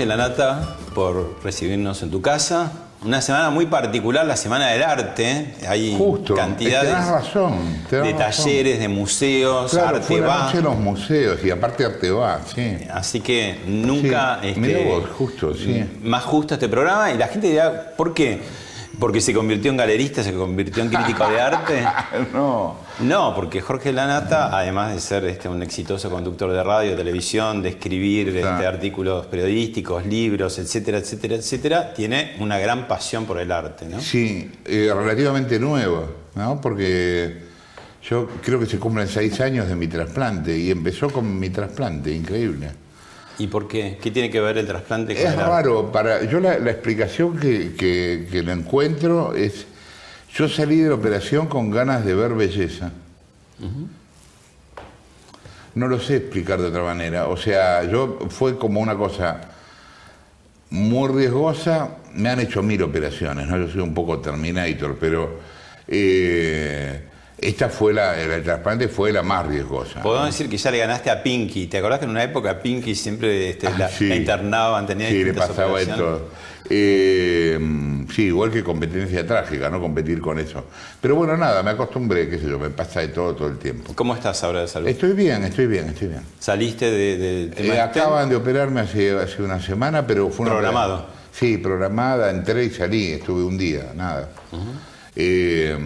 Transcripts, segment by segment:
Jorge Lanata por recibirnos en tu casa. Una semana muy particular, la Semana del Arte. Hay Justo, cantidades razón, de razón. talleres, de museos, Claro, arte fue la va. noche de los museos y aparte arte va, sí. Así que nunca Sí, este, mirá vos, justo, sí. más justo este programa. Y la gente dirá, ¿por qué? ¿Porque se convirtió en galerista, se convirtió en crítico de arte? no. No, porque Jorge Lanata, además de ser este, un exitoso conductor de radio, televisión, de escribir este, Claro. artículos periodísticos, libros, etcétera, etcétera, etcétera, tiene una gran pasión por el arte, ¿no? Sí, eh, relativamente nuevo, ¿no? Porque yo creo que se cumplen seis años de mi trasplante y empezó con mi trasplante, increíble. ¿Y por qué? ¿Qué tiene que ver el trasplante con Es el raro, para, yo la, la explicación que, que, que le encuentro es, yo salí de la operación con ganas de ver belleza. No lo sé explicar de otra manera. O sea, yo fue como una cosa muy riesgosa. Me han hecho mil operaciones, ¿no? Yo soy un poco Terminator, pero eh, esta fue la, el trasplante fue la más riesgosa. Podemos decir que ya le ganaste a Pinky. ¿Te acordás que en una época Pinky siempre este, Ah, la, sí. la internaban, tenía Sí, le pasaba operaciones? esto. Eh, sí, igual que competencia trágica, ¿no? Competir con eso. Pero bueno, nada, me acostumbré, qué sé yo, me pasa de todo todo el tiempo. ¿Cómo estás ahora de salud? Estoy bien, estoy bien, estoy bien. ¿Saliste de- tema Eh, acaban de operarme hace, hace una semana, pero fue una Programado. operación- Sí, programada, entré y salí, estuve un día, nada. Eh,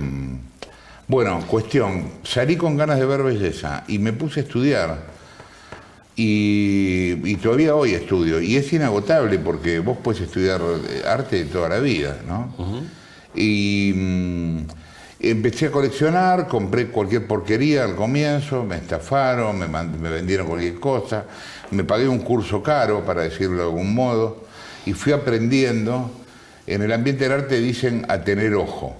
bueno, cuestión, salí con ganas de ver belleza y me puse a estudiar. Y, y todavía hoy estudio. Y es inagotable porque vos puedes estudiar eh, arte toda la vida, ¿no? Y mm, empecé a coleccionar, compré cualquier porquería al comienzo, me estafaron, me, me vendieron cualquier cosa, me pagué un curso caro, para decirlo de algún modo, y fui aprendiendo. En el ambiente del arte dicen a tener ojo.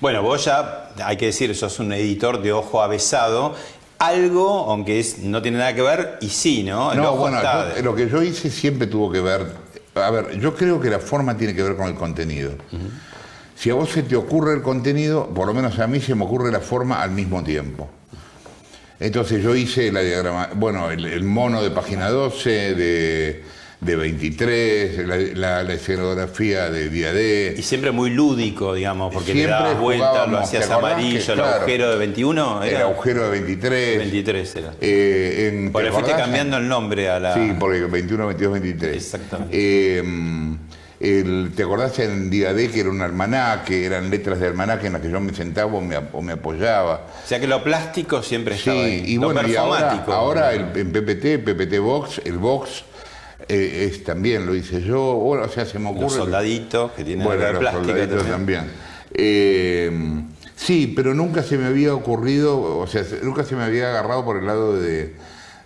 Bueno, vos ya, hay que decir, sos un editor de ojo avesado. Algo, aunque es, no tiene nada que ver, y sí, ¿no? El No, bueno, yo- lo que yo hice siempre tuvo que ver. A ver, yo creo que la forma tiene que ver con el contenido. Si a vos se te ocurre el contenido, por lo menos a mí se me ocurre la forma al mismo tiempo. Entonces yo hice la diagrama, bueno, el, el mono de página 12, de, de 23, la, la- la escenografía de día D. Y siempre muy lúdico, digamos, porque le Siempre dabas vuelta, lo hacías ¿te acordás amarillo, el agujero de 21, El era agujero de 23. 23 era. eh, en- Porque ¿te le fuiste cambiando el nombre a la... Sí, porque 21, 22, 23. Exactamente. Eh, el- ¿Te acordás en Día D que era un almanaque, eran letras de almanaque en las que yo me sentaba o me, o me apoyaba? O sea que lo plástico siempre Sí, estaba ahí. y lo bueno, y ahora, ahora el- en PPT, PPT Box, el Box eh, es también lo hice yo, bueno, o sea, se me ocurre... Los soldaditos que tienen Bueno, los plástico soldaditos también. también. Eh, sí, pero nunca se me había ocurrido, o sea, se- nunca se me había agarrado por el lado de,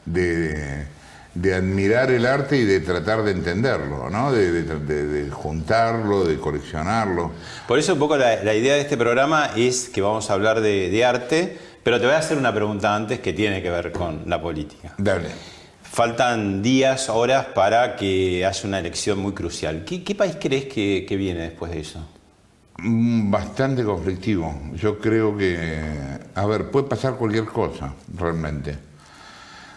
de, de admirar el arte y de tratar de entenderlo, ¿no? De, juntarlo, de coleccionarlo. Por eso un poco la, la idea de este programa es que vamos a hablar de, de arte, pero te voy a hacer una pregunta antes que tiene que ver con la política. Dale. Faltan días, horas para que haya una elección muy crucial. ¿Qué, país crees que, que viene después de eso? Mm, Bastante conflictivo. Yo creo que, a ver, puede pasar cualquier cosa, realmente.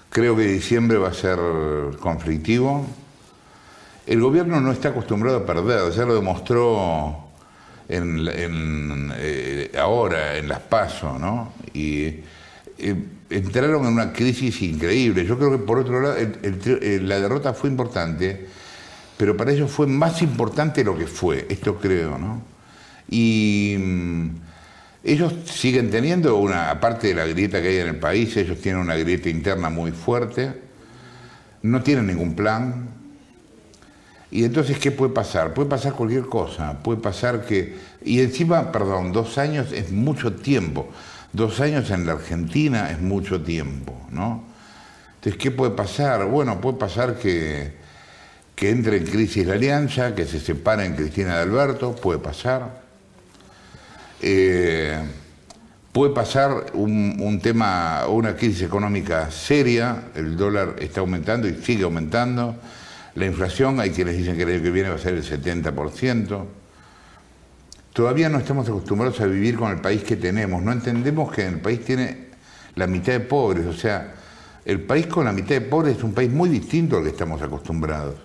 Creo que diciembre va a ser conflictivo. El gobierno no está acostumbrado a perder, ya lo demostró en, eh, ahora en las PASO, ¿no? Y eh, entraron en una crisis increíble. Yo creo que por otro lado eh, la derrota fue importante, pero para ellos fue más importante lo que fue, esto creo, ¿no? Y mm, ellos siguen teniendo una, aparte de la grieta que hay en el país, ellos tienen una grieta interna muy fuerte, no tienen ningún plan, y entonces, ¿qué puede pasar? Puede pasar cualquier cosa, puede pasar que... Y encima, perdón, dos años es mucho tiempo. Dos años en la Argentina es mucho tiempo, ¿no? Entonces, ¿qué puede pasar? Bueno, puede pasar que, entre en crisis la alianza, que se separen Cristina de Alberto, puede pasar. Eh, puede pasar un, un tema, una crisis económica seria, el dólar está aumentando y sigue aumentando la inflación, hay quienes dicen que el año que viene va a ser el 70%. Todavía no estamos acostumbrados a vivir con el país que tenemos. No entendemos que el país tiene la mitad de pobres. O sea, el país con la mitad de pobres es un país muy distinto al que estamos acostumbrados.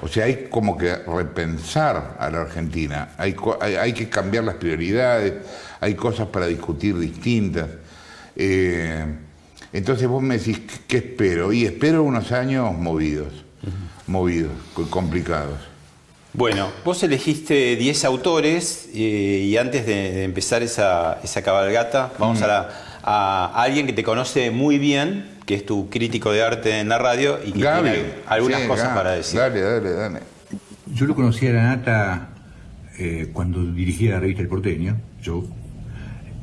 O sea, hay como que repensar a la Argentina. Hay, hay, que cambiar las prioridades. Hay cosas para discutir distintas. Eh, entonces vos me decís, ¿qué espero? Y espero unos años movidos movidos, complicados. Bueno, vos elegiste 10 autores eh, y antes de, empezar esa, cabalgata, vamos a, alguien que te conoce muy bien, que es tu crítico de arte en la radio y que tiene algunas cosas para decir. Dale, dale, dale. Yo lo conocí a la Nata eh, cuando dirigía la revista El Porteño, yo,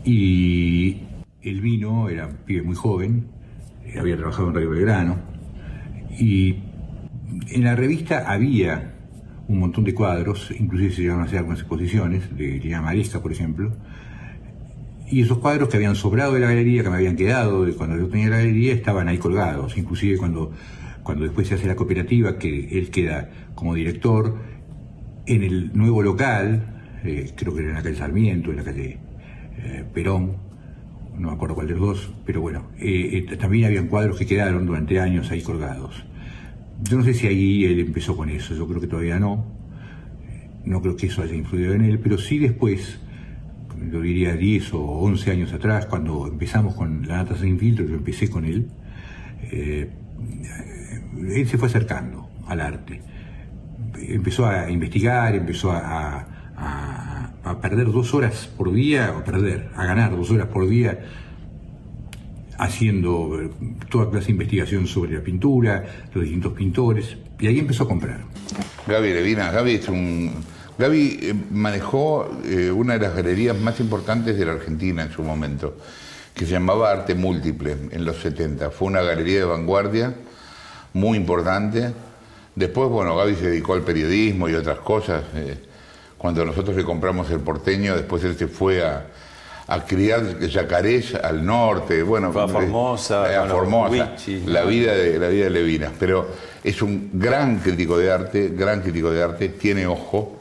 y él vino, era un pibe muy joven, eh, había trabajado en Radio Belgrano, y en la revista había un montón de cuadros, inclusive se llegaron a hacer algunas exposiciones, de Liliana Maresca, por ejemplo, y esos cuadros que habían sobrado de la galería, que me habían quedado de cuando yo tenía la galería, estaban ahí colgados, inclusive cuando, cuando después se hace la cooperativa, que él queda como director, en el nuevo local, eh, creo que era en la calle Sarmiento, en la calle eh, Perón, no me acuerdo cuál de los dos, pero bueno, eh, también habían cuadros que quedaron durante años ahí colgados. Yo no sé si ahí él empezó con eso, yo creo que todavía no. No creo que eso haya influido en él, pero sí después, yo diría 10 o 11 años atrás, cuando empezamos con la Nata Sin Filtro, yo empecé con él, eh, él se fue acercando al arte. Empezó a investigar, empezó a, a perder dos horas por día, o perder, a ganar dos horas por día haciendo eh, toda clase de investigación sobre la pintura, los distintos pintores, y ahí empezó a comprar. Gaby Levina, Gaby es un... Gaby eh, manejó eh, una de las galerías más importantes de la Argentina en su momento, que se llamaba Arte Múltiple en los 70. Fue una galería de vanguardia muy importante. Después, bueno, Gaby se dedicó al periodismo y otras cosas. cuando nosotros le compramos el porteño, después él se fue a, a criar yacarés al norte, bueno, a Formosa, a Formosa la vida de la vida de Levinas, pero es un gran crítico de arte, gran crítico de arte, tiene ojo.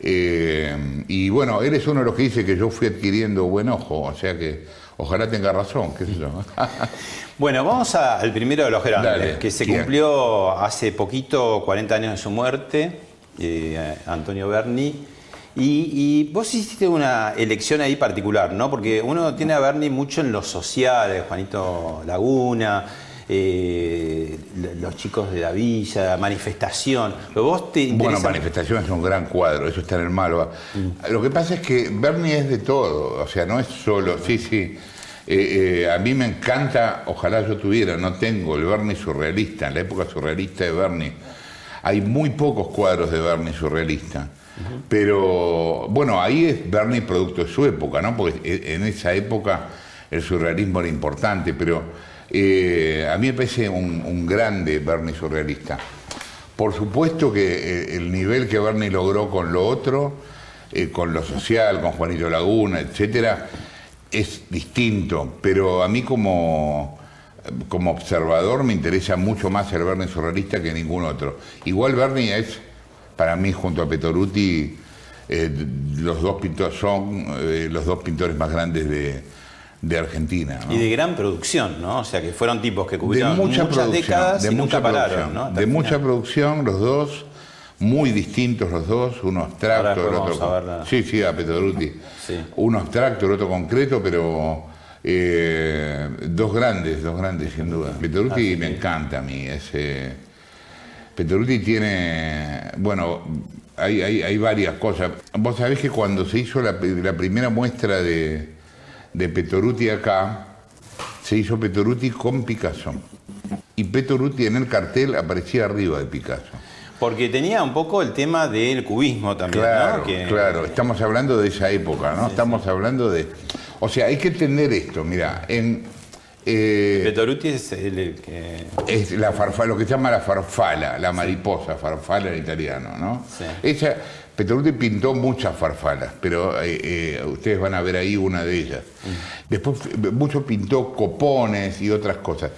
Eh, y bueno, él es uno de los que dice que yo fui adquiriendo buen ojo, o sea que ojalá tenga razón, qué sé yo. bueno, vamos al primero de los grandes, que se cumplió hace poquito, 40 años de su muerte, eh, Antonio Berni. Y, vos hiciste una elección ahí particular, ¿no? Porque uno tiene a Bernie mucho en los sociales, Juanito Laguna, eh, los chicos de la villa, manifestación. Pero vos te Bueno, manifestación es un gran cuadro, eso está en el Malva. Mm. Lo que pasa es que Bernie es de todo, o sea, no es solo, sí, sí. Eh, eh, a mí me encanta, ojalá yo tuviera, no tengo el Bernie surrealista, en la época surrealista de Bernie. Hay muy pocos cuadros de Bernie surrealista. Pero bueno, ahí es Bernie producto de su época, ¿no? Porque e, en esa época el surrealismo era importante, pero eh, a mí me parece un, grande Bernie surrealista. Por supuesto que eh, el nivel que Bernie logró con lo otro, eh, con lo social, con Juanito Laguna, etcétera, es distinto, pero a mí como, como observador me interesa mucho más el Bernie surrealista que ningún otro. Igual Bernie es para mí, junto a Petoruti, eh, los dos pintores son eh, los dos pintores más grandes de, de Argentina. Y de gran producción, ¿no? O sea, que fueron tipos que cubrieron de mucha muchas décadas de y mucha nunca pararon, producción, ¿no? De mucha producción, los dos, muy distintos los dos, uno abstracto, el otro... la- Sí, sí, a Petruti. Sí. Uno abstracto, el otro concreto, pero eh, dos grandes, dos grandes sin duda. Petruti me encanta a mí, ese... Petruti tiene, bueno, hay, hay, hay varias cosas. Vos sabés que cuando se hizo la, la primera muestra de, de Petruti acá, se hizo Petruti con Picasso. Y Petruti en el cartel aparecía arriba de Picasso. Porque tenía un poco el tema del cubismo también, Claro, ¿no? Que- claro, estamos hablando de esa época, ¿no? estamos hablando de... O sea, hay que entender esto, mira, en... eh, Pettoruti es el, el que... es la farfala, lo que se llama la farfala, la mariposa, farfala en italiano, ¿no? Sí. Petruti pintó muchas farfalas, pero eh, eh, ustedes van a ver ahí una de ellas. Después f- mucho pintó copones y otras cosas.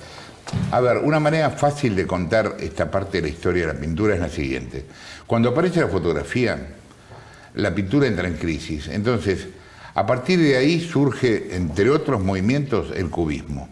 A ver, una manera fácil de contar esta parte de la historia de la pintura es la siguiente. Cuando aparece la fotografía, la pintura entra en crisis. Entonces, a partir de ahí surge, entre otros movimientos, el cubismo.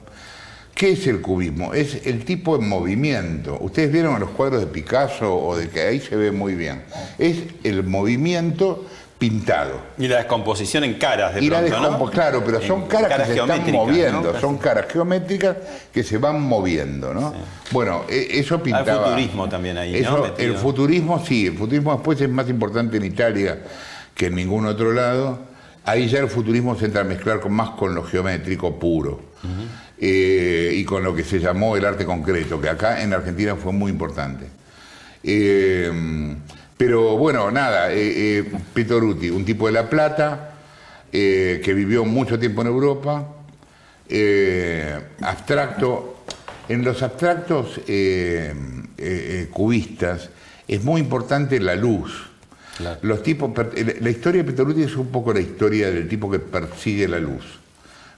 ¿Qué es el cubismo? Es el tipo de movimiento. Ustedes vieron los cuadros de Picasso o de que ahí se ve muy bien. Es el movimiento pintado. Y la descomposición en caras de Y pronto, claro, pero son En caras, que se están moviendo, ¿no? son caras geométricas que se van moviendo, ¿no? Bueno, e- eso pintaba. futurismo también ahí, el futurismo sí, el futurismo después es más importante en Italia que en ningún otro lado. Ahí ya el futurismo se entra a mezclar con, más con lo geométrico puro. Eh, y con lo que se llamó el arte concreto, que acá en Argentina fue muy importante. Eh, pero bueno, nada, eh, eh, Pettoruti, un tipo de La Plata, que vivió mucho tiempo en Europa, abstracto. En los abstractos cubistas es muy importante la luz. Los tipos, la historia de Pettoruti es un poco la historia del tipo que persigue la luz,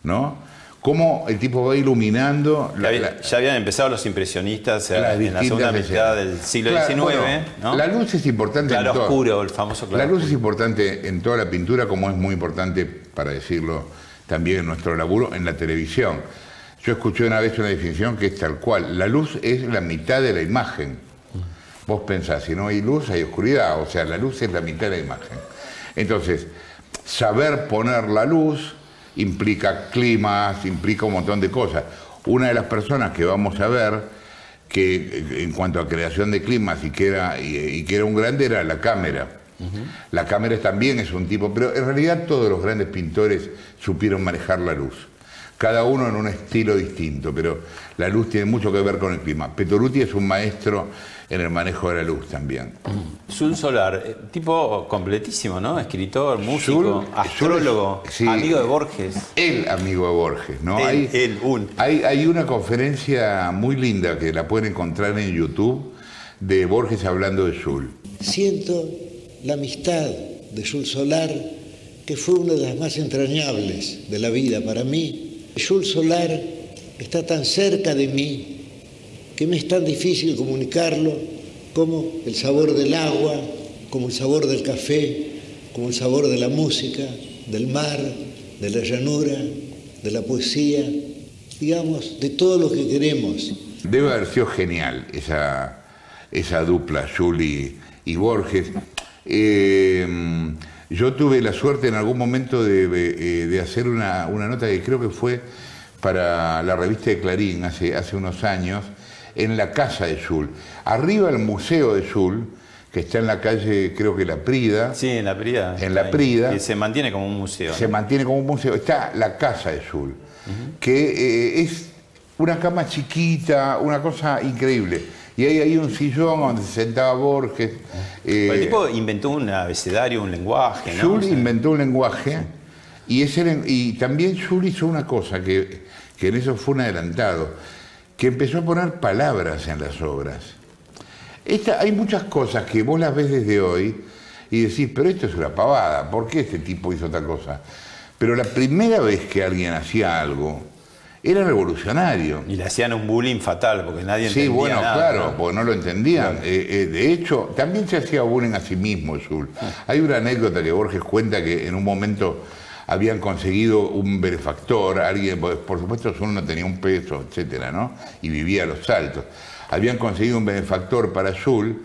¿no? Cómo el tipo va iluminando Ya, la- había- la- ya habían empezado los impresionistas eh, en la segunda mitad del siglo Claro, XIX, bueno, ¿no? La luz es importante en Claro todo. oscuro, el famoso claro La luz es importante en toda la pintura, como es muy importante, para decirlo también en nuestro laburo, en la televisión. Yo escuché una vez una definición que es tal cual. La luz es la mitad de la imagen. Vos pensás, si no hay luz, hay oscuridad. O sea, la luz es la mitad de la imagen. Entonces, saber poner la luz implica climas, implica un montón de cosas. Una de las personas que vamos a ver, que eh, en cuanto a creación de climas y que era, y, y que era un grande, era la cámara. La cámara también es un tipo, pero en realidad todos los grandes pintores supieron manejar la luz. Cada uno en un estilo distinto, pero la luz tiene mucho que ver con el clima. Pettoruti es un maestro en el manejo de la luz también. Sul Solar, eh, tipo completísimo, ¿no? Escritor, músico, Sul- astrólogo, Sul es- sí. amigo de Borges. El amigo de Borges, ¿no? Él, hay, él, un. hay, hay una conferencia muy linda que la pueden encontrar en YouTube de Borges hablando de Sul. Siento la amistad de Jules Solar, que fue una de las más entrañables de la vida para mí. Jules Solar está tan cerca de mí que me es tan difícil comunicarlo como el sabor del agua, como el sabor del café, como el sabor de la música, del mar, de la llanura, de la poesía, digamos, de todo lo que queremos. Debe haber sido genial esa, esa dupla, Juli y Borges. Eh, yo tuve la suerte en algún momento de, de- de hacer una, una nota que creo que fue para la revista de Clarín hace, hace unos años, en la casa de Jul. Arriba el museo de Jul, que está en la calle, creo que La Prida, Sí, en la Prida. En la. Prida. Que se mantiene como un museo. se ¿no? mantiene como un museo. Está la casa de Sul, que eh, es una cama chiquita, una cosa increíble. Y ahí hay un sillón donde se sentaba Borges. eh, el tipo inventó un abecedario, un lenguaje, ¿no? Sea, inventó un lenguaje y, ese, y también Jules hizo una cosa que, que en eso fue un adelantado, que empezó a poner palabras en las obras. Esta, hay muchas cosas que vos las ves desde hoy y decís, pero esto es una pavada, ¿por qué este tipo hizo tal cosa? Pero la primera vez que alguien hacía algo, era revolucionario. Y le hacían un bullying fatal porque nadie Sí, entendía bueno, nada, claro, ¿no? porque no lo entendían. Eh, eh, de hecho, también se hacía bullying a sí mismo, Sul. Hay una anécdota que Borges cuenta que en un momento habían conseguido un benefactor, alguien, por supuesto Zul no tenía un peso, etcétera, ¿no? Y vivía a los saltos. Habían conseguido un benefactor para Zul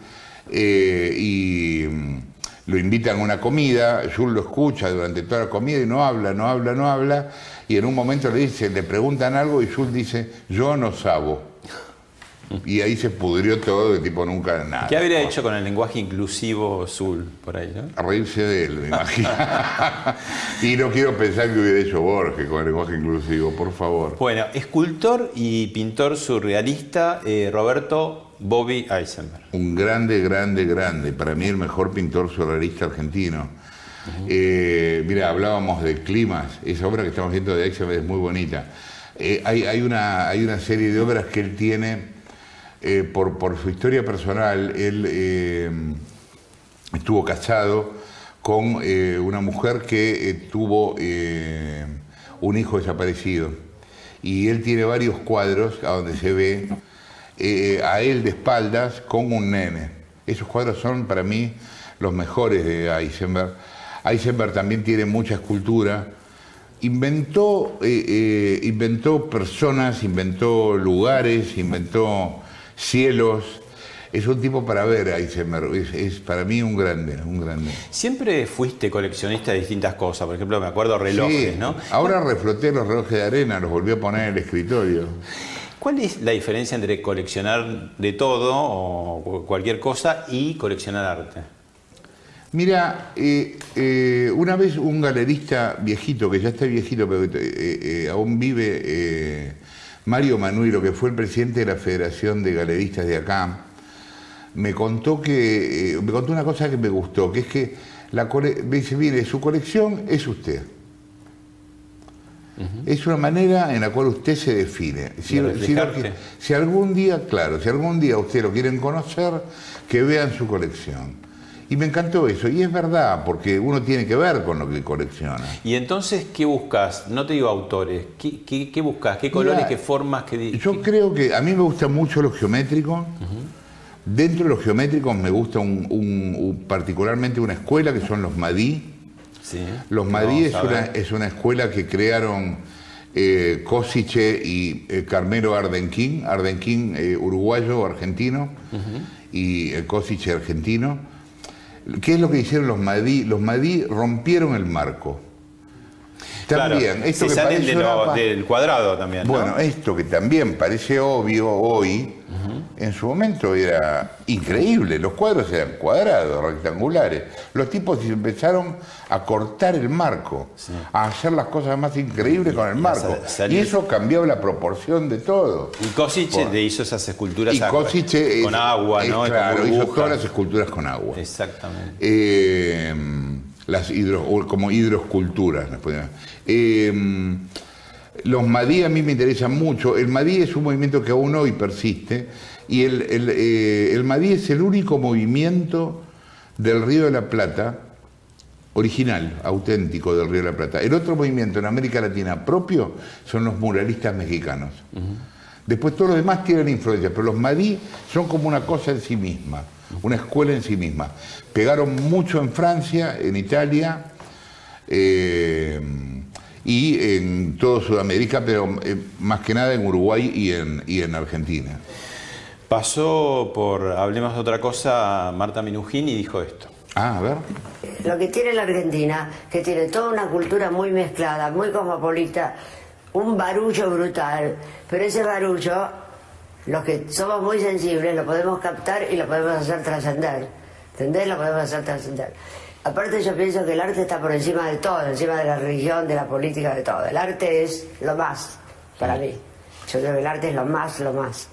eh, y mm, lo invitan a una comida, Zul lo escucha durante toda la comida y no habla, no habla, no habla, y en un momento le dice, le preguntan algo y Zul dice, yo no sabo. Y ahí se pudrió todo, de tipo nunca nada. ¿Qué habría hecho con el lenguaje inclusivo Zul por ahí? A reírse de él, me imagino. y no quiero pensar que hubiera hecho Borges con el lenguaje inclusivo, por favor. Bueno, escultor y pintor surrealista eh, Roberto Bobby Eisenberg. Un grande, grande, grande. Para mí el mejor pintor surrealista argentino. Eh, mira, hablábamos de climas. Esa obra que estamos viendo de Eisenberg es muy bonita. Eh, hay, una, hay una serie de obras que él tiene eh, por, su historia personal, él eh, estuvo casado con eh, una mujer que tuvo un hijo desaparecido. Y él tiene varios cuadros donde se ve a él de espaldas con un nene. Esos cuadros son para mí los mejores de Eisenberg. Eisenberg también tiene mucha escultura. Inventó, inventó personas, inventó lugares, inventó cielos. Es un tipo para ver, ahí se es, es, para mí un grande, un grande. Siempre fuiste coleccionista de distintas cosas, por ejemplo, me acuerdo relojes, ¿no? Ahora refloté los relojes de arena, los volví a poner en el escritorio. ¿Cuál es la diferencia entre coleccionar de todo o cualquier cosa y coleccionar arte? Mira, eh, eh, una vez un galerista viejito, que ya está viejito, pero eh, aún vive Mario Manuilo, que fue el presidente de la Federación de Galeristas de acá, me contó que eh, me contó una cosa que me gustó, que es que la me dice, mire, su colección es usted. Es una manera en la cual usted se define. Si, si, algún día, claro, si algún día usted lo quieren conocer, que vean su colección. Y me encantó eso, y es verdad, porque uno tiene que ver con lo que colecciona. Y entonces, ¿qué buscas? No te digo autores, ¿qué, qué, buscas? ¿Qué colores, qué formas? Qué, yo creo que a mí me gusta mucho lo geométrico. Dentro de los geométricos me gusta un, particularmente una escuela que son los Madí. Sí. Los Madí es una, es una, escuela que crearon eh, Cosiche y eh, Carmelo Ardenquín, Ardenquín eh, uruguayo, argentino, y eh, Cosiche argentino ¿Qué es lo que hicieron los Madí? Los Madí rompieron el marco. También, esto que salen del cuadrado también. Bueno, esto que también parece obvio hoy, en su momento era increíble. Los cuadros eran cuadrados, rectangulares. Los tipos empezaron a cortar el marco, a hacer las cosas más increíbles con el marco. Y eso cambió la proporción de todo. Y Kosice hizo esas esculturas con agua, ¿no? claro, hizo todas las esculturas con agua. Exactamente. Eh, las hidro, como hidroesculturas. Eh, los Madí a mí me interesan mucho. El Madí es un movimiento que aún hoy persiste y el, el, eh, Madí es el único movimiento del Río de la Plata original, auténtico del Río de la Plata. El otro movimiento en América Latina propio son los muralistas mexicanos. Después todos los demás tienen influencia, pero los Madí son como una cosa en sí misma una escuela en sí misma. Pegaron mucho en Francia, en Italia eh, y en todo Sudamérica, pero eh, más que nada en Uruguay y en, y en Argentina. Pasó por, hablemos de otra cosa, Marta Minujín y dijo esto. Ah, a ver. Lo que tiene la Argentina, que tiene toda una cultura muy mezclada, muy cosmopolita, un barullo brutal, pero ese barullo los que somos muy sensibles lo podemos captar y lo podemos hacer trascender. ¿Entendés? Lo podemos hacer trascender. Aparte yo pienso que el arte está por encima de todo, encima de la religión, de la política, de todo. El arte es lo más para mí. Yo creo que el arte es lo más, lo más.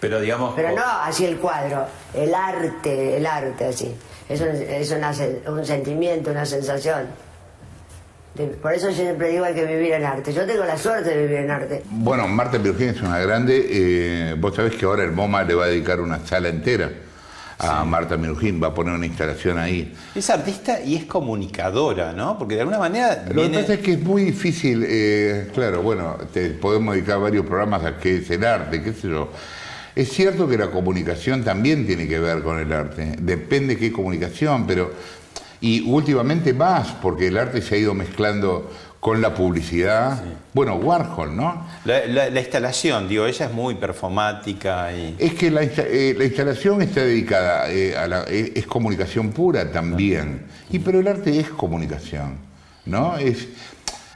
Pero digamos... Pero no así el cuadro, el arte, el arte así. Es un, un sentimiento, una sensación. Por eso yo siempre digo hay que vivir en arte. Yo tengo la suerte de vivir en arte. Bueno, Marta Pirugín es una grande. Eh, vos sabés que ahora el MoMA le va a dedicar una sala entera a Marta Minujín, va a poner una instalación ahí. Es artista y es comunicadora, ¿no? Porque de alguna manera. Lo que pasa es que es muy difícil, eh, claro, bueno, te podemos dedicar varios programas a qué es el arte, qué sé yo. Es cierto que la comunicación también tiene que ver con el arte, depende qué comunicación, pero y últimamente más, porque el arte se ha ido mezclando con la publicidad. Bueno, Warhol, ¿no? La, instalación, digo, ella es muy performática. Y... Es que la, eh, instalación está dedicada eh, a la. Eh, es comunicación pura también. Y pero el arte es comunicación, ¿no? Es.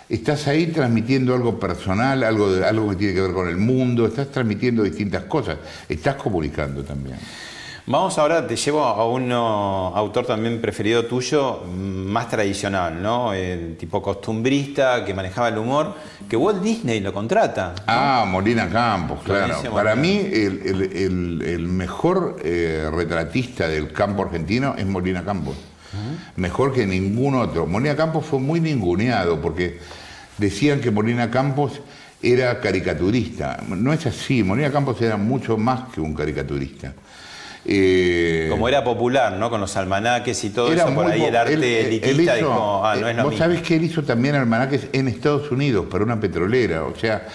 Estás ahí transmitiendo algo personal, algo, de, algo que tiene que ver con el mundo, estás transmitiendo distintas cosas, estás comunicando también. Vamos ahora, te llevo a un autor también preferido tuyo, más tradicional, ¿no? El tipo costumbrista, que manejaba el humor, que Walt Disney lo contrata. Ah, Molina Campos, claro. Para mí, el, mejor eh, retratista del campo argentino es Molina Campos. Mejor que ningún otro. Molina Campos fue muy ninguneado porque decían que Molina Campos era caricaturista. No es así, Molina Campos era mucho más que un caricaturista. Eh, Como era popular, ¿no? Con los almanaques y todo eso, por ahí el arte elitista dijo, ah, no es lo Vos sabés que él hizo también almanaques en Estados Unidos para una petrolera, o sea,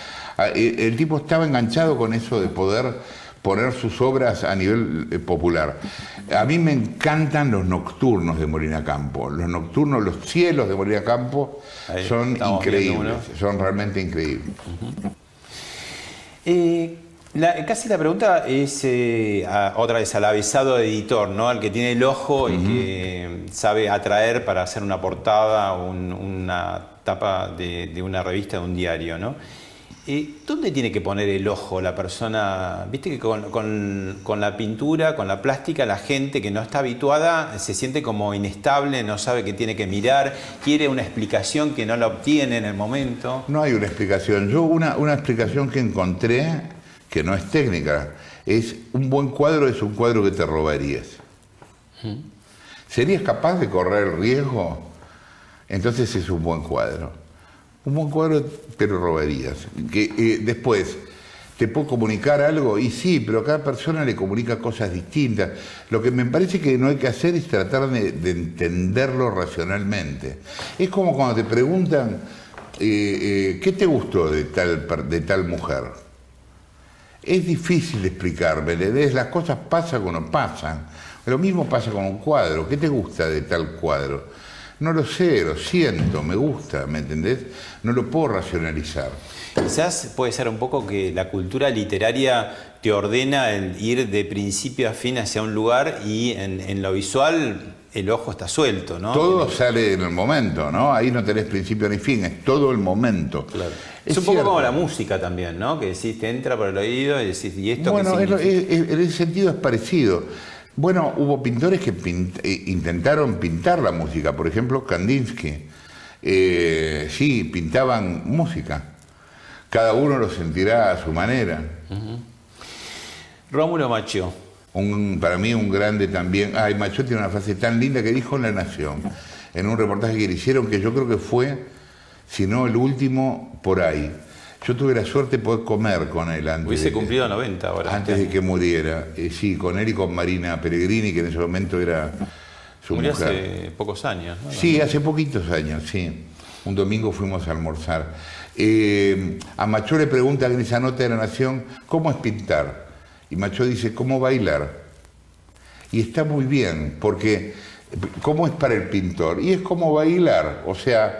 e, el tipo estaba enganchado con eso de poder poner sus obras a nivel eh, popular. A mí me encantan los nocturnos de Molina Campo. Los nocturnos, los cielos de Molina Campo son increíbles, son realmente increíbles. casi la pregunta es eh, otra vez al avisado editor, ¿no? Al que tiene el ojo y que sabe atraer para hacer una portada o una tapa de, de, una revista, de un diario, ¿no? ¿Dónde tiene que poner el ojo la persona? Viste que con, la pintura, con la plástica, la gente que no está habituada se siente como inestable, no sabe qué tiene que mirar, quiere una explicación que no la obtiene en el momento. No hay una explicación. Yo una, una explicación que encontré, que no es técnica, es un buen cuadro es un cuadro que te robarías. ¿Serías capaz de correr el riesgo? Entonces es un buen cuadro. Un buen cuadro te lo robarías. Que, eh, después, ¿te puedo comunicar algo? Y sí, pero cada persona le comunica cosas distintas. Lo que me parece que no hay que hacer es tratar de, entenderlo racionalmente. Es como cuando te preguntan, eh, eh, ¿qué te gustó de tal, de mujer? Es difícil explicarme, las cosas pasan cuando pasan. Lo mismo pasa con un cuadro. ¿Qué te gusta de tal cuadro? No lo sé, lo siento, me gusta, ¿me entendés? No lo puedo racionalizar. Quizás puede ser un poco que la cultura literaria te ordena el ir de principio a fin hacia un lugar y en, lo visual el ojo está suelto, ¿no? Todo sale en el momento, ¿no? Ahí no tenés principio ni fin, es todo el momento. Claro. Es, un poco como la música también, ¿no? Que decís, te entra por el oído y decís, ¿y esto bueno, en ese sentido es parecido. Bueno, hubo pintores que eh, intentaron pintar la música, por ejemplo, Kandinsky. Eh, sí, pintaban música. Cada uno lo sentirá a su manera. Rómulo Macho. Un, para mí un grande también. Ay, Macho tiene una frase tan linda que dijo en La Nación, en un reportaje que le hicieron, que yo creo que fue, si no el último, por ahí. Yo tuve la suerte de poder comer con él antes. Hubiese cumplido 90 ahora. Antes de que muriera. Eh, sí, con él y con Marina Peregrini, que en ese momento era su Murió hace pocos años, ¿no? Sí, hace poquitos años, sí. Un domingo fuimos a almorzar. Eh, a Macho le pregunta en esa nota de la Nación, ¿cómo es pintar? Y Macho dice, ¿cómo bailar? Y está muy bien, porque ¿cómo es para el pintor? Y es como bailar, o sea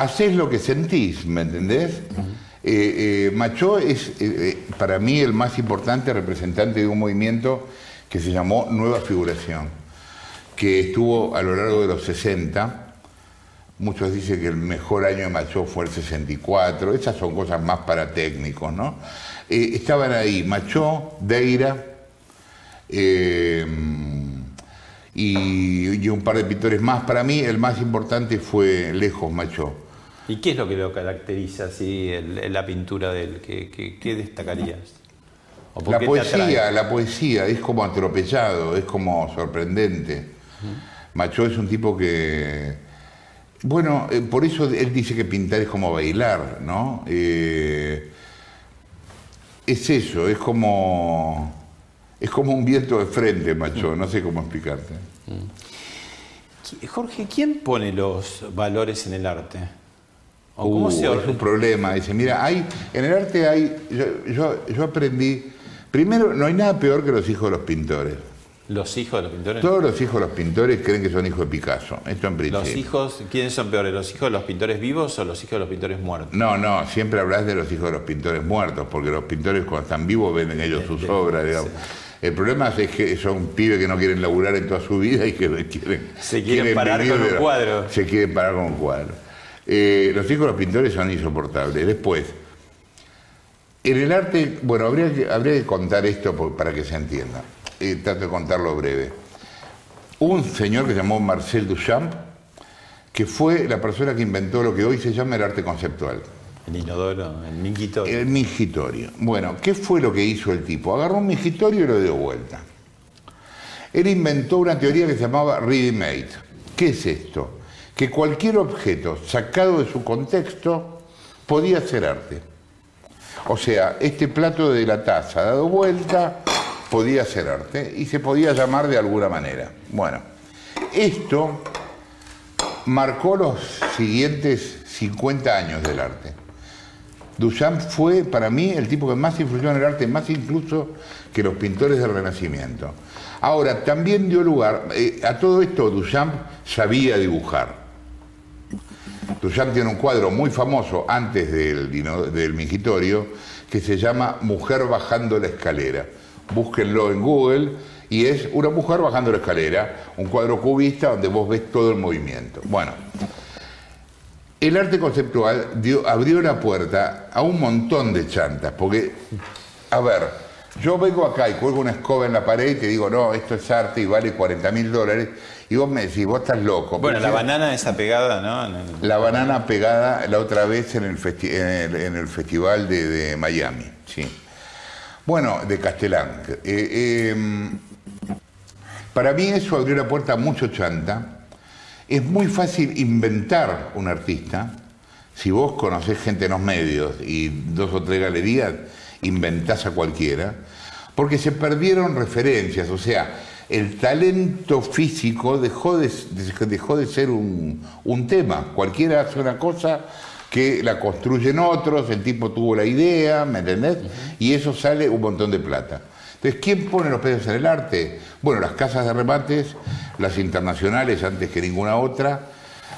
haces lo que sentís, ¿me entendés? Eh, eh, Macho es eh, para mí el más importante representante de un movimiento que se llamó Nueva Figuración, que estuvo a lo largo de los 60. Muchos dicen que el mejor año de Macho fue el 64, esas son cosas más para técnicos, ¿no? estaban ahí Macho, Deira, y, un par de pintores más. Para mí el más importante fue Lejos Macho. ¿Y qué es lo que lo caracteriza así la pintura de él? ¿Qué, destacarías? la poesía, la poesía es como atropellado, es como sorprendente. Macho es un tipo que, bueno, eh, por eso él dice que pintar es como bailar, ¿no? Eh, es eso, es como es como un viento de frente, macho, no sé cómo explicarte. Mm. Jorge, ¿quién pone los valores en el arte? ¿O uh, es un problema. Dice, mira, hay, en el arte hay, yo, yo, aprendí, primero, no hay nada peor que los hijos de los pintores. ¿Los hijos de los pintores? Todos los hijos de los pintores creen que son hijos de Picasso. Esto en principio. ¿Los hijos, quiénes son peores? ¿Los hijos de los pintores vivos o los hijos de los pintores muertos? No, no, siempre hablas de los hijos de los pintores muertos, porque los pintores cuando están vivos venden ellos sus obras, digamos. El problema es que son pibes que no quieren laburar en toda su vida y que quieren. Se quieren, parar con un cuadro. Se quieren parar con un cuadro. Eh, los hijos de los pintores son insoportables. Después, en el arte, bueno, habría que, habría que contar esto para que se entienda. Eh, trato de contarlo breve. Un señor que se llamó Marcel Duchamp, que fue la persona que inventó lo que hoy se llama el arte conceptual. El inodoro, el mingitorio. El mingitorio. Bueno, ¿qué fue lo que hizo el tipo? Agarró un mingitorio y lo dio vuelta. Él inventó una teoría que se llamaba ready made. ¿Qué es esto? Que cualquier objeto sacado de su contexto podía ser arte. O sea, este plato de la taza dado vuelta podía ser arte y se podía llamar de alguna manera. Bueno, esto marcó los siguientes 50 años del arte. Duchamp fue para mí el tipo que más influyó en el arte, más incluso que los pintores del Renacimiento. Ahora, también dio lugar, eh, a todo esto Duchamp sabía dibujar. Duchamp tiene un cuadro muy famoso antes del, del mingitorio que se llama Mujer bajando la escalera búsquenlo en Google, y es una mujer bajando la escalera, un cuadro cubista donde vos ves todo el movimiento. Bueno, el arte conceptual abrió la puerta a un montón de chantas, porque, a ver, yo vengo acá y cuelgo una escoba en la pared y te digo, no, esto es arte y vale 40 mil dólares, y vos me decís, vos estás loco. Bueno, la banana esa pegada, ¿no? La banana pegada la otra vez en el, en el, festival de, de Miami, sí. Bueno, de Castellán. Eh, em, para mí eso abrió la puerta a mucho chanta. Es muy fácil inventar un artista. Si vos conocés gente en los medios y dos o tres galerías, inventás a cualquiera. Porque se perdieron referencias, o sea, el talento físico dejó de, dejó de ser un, un tema. Cualquiera hace una cosa que la construyen otros, el tipo tuvo la idea, ¿me entendés? Y eso sale un montón de plata. Entonces, ¿quién pone los precios en el arte? Bueno, las casas de remates, las internacionales antes que ninguna otra.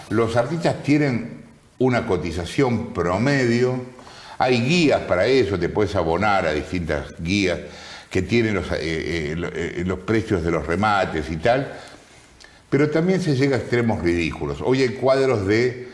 Los artistas tienen una cotización promedio, hay guías para eso, te puedes abonar a distintas guías que tienen los, eh, eh, eh, los precios de los remates y tal, pero también se llega a extremos ridículos. Hoy hay cuadros de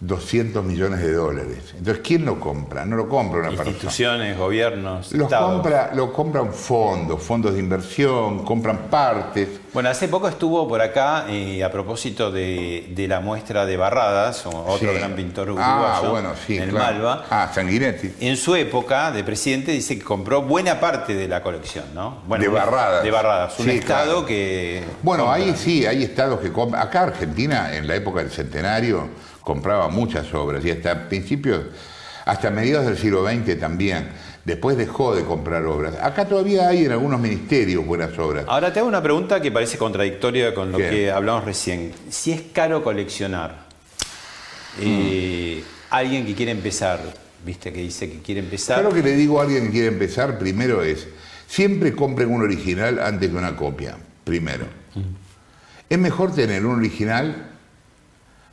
200 millones de dólares. Entonces, ¿quién lo compra? No lo compra una persona. Instituciones, gobiernos, lo, compra, lo compran fondos, fondos de inversión, compran partes. Bueno, hace poco estuvo por acá, eh, a propósito de, la muestra de Barradas, otro gran pintor ah, uruguayo, bueno, sí, en el Malva. Ah, Sanguinetti. En su época de presidente dice que compró buena parte de la colección, ¿no? de Barradas. De Barradas, un estado que... Bueno, ahí sí, hay estados que compran. Acá Argentina, en la época del centenario compraba muchas obras y hasta principios, hasta mediados del siglo XX también. Después dejó de comprar obras. Acá todavía hay en algunos ministerios buenas obras. Ahora te hago una pregunta que parece contradictoria con lo que hablamos recién. Si es caro coleccionar, eh, mm. alguien que quiere empezar, viste que dice que quiere empezar. Lo que le digo a alguien que quiere empezar primero es, siempre compren un original antes que una copia, primero. Mm. Es mejor tener un original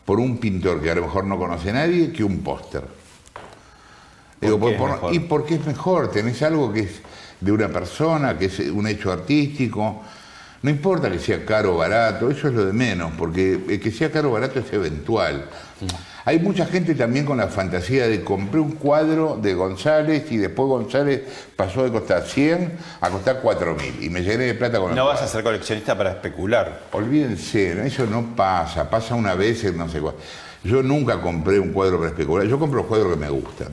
por un pintor que a lo mejor no conoce a nadie que un póster. ¿Y por qué es mejor? Tenés algo que es de una persona, que es un hecho artístico. No importa que sea caro o barato, eso es lo de menos, porque que sea caro o barato es eventual. Hay mucha gente también con la fantasía de compré un cuadro de González y después González pasó de costar 100 a costar 4 mil y me llené de plata con No vas a ser coleccionista para especular. Olvídense, eso no pasa, pasa una vez en no sé cuál. Yo nunca compré un cuadro para especular, yo compro los cuadros que me gustan.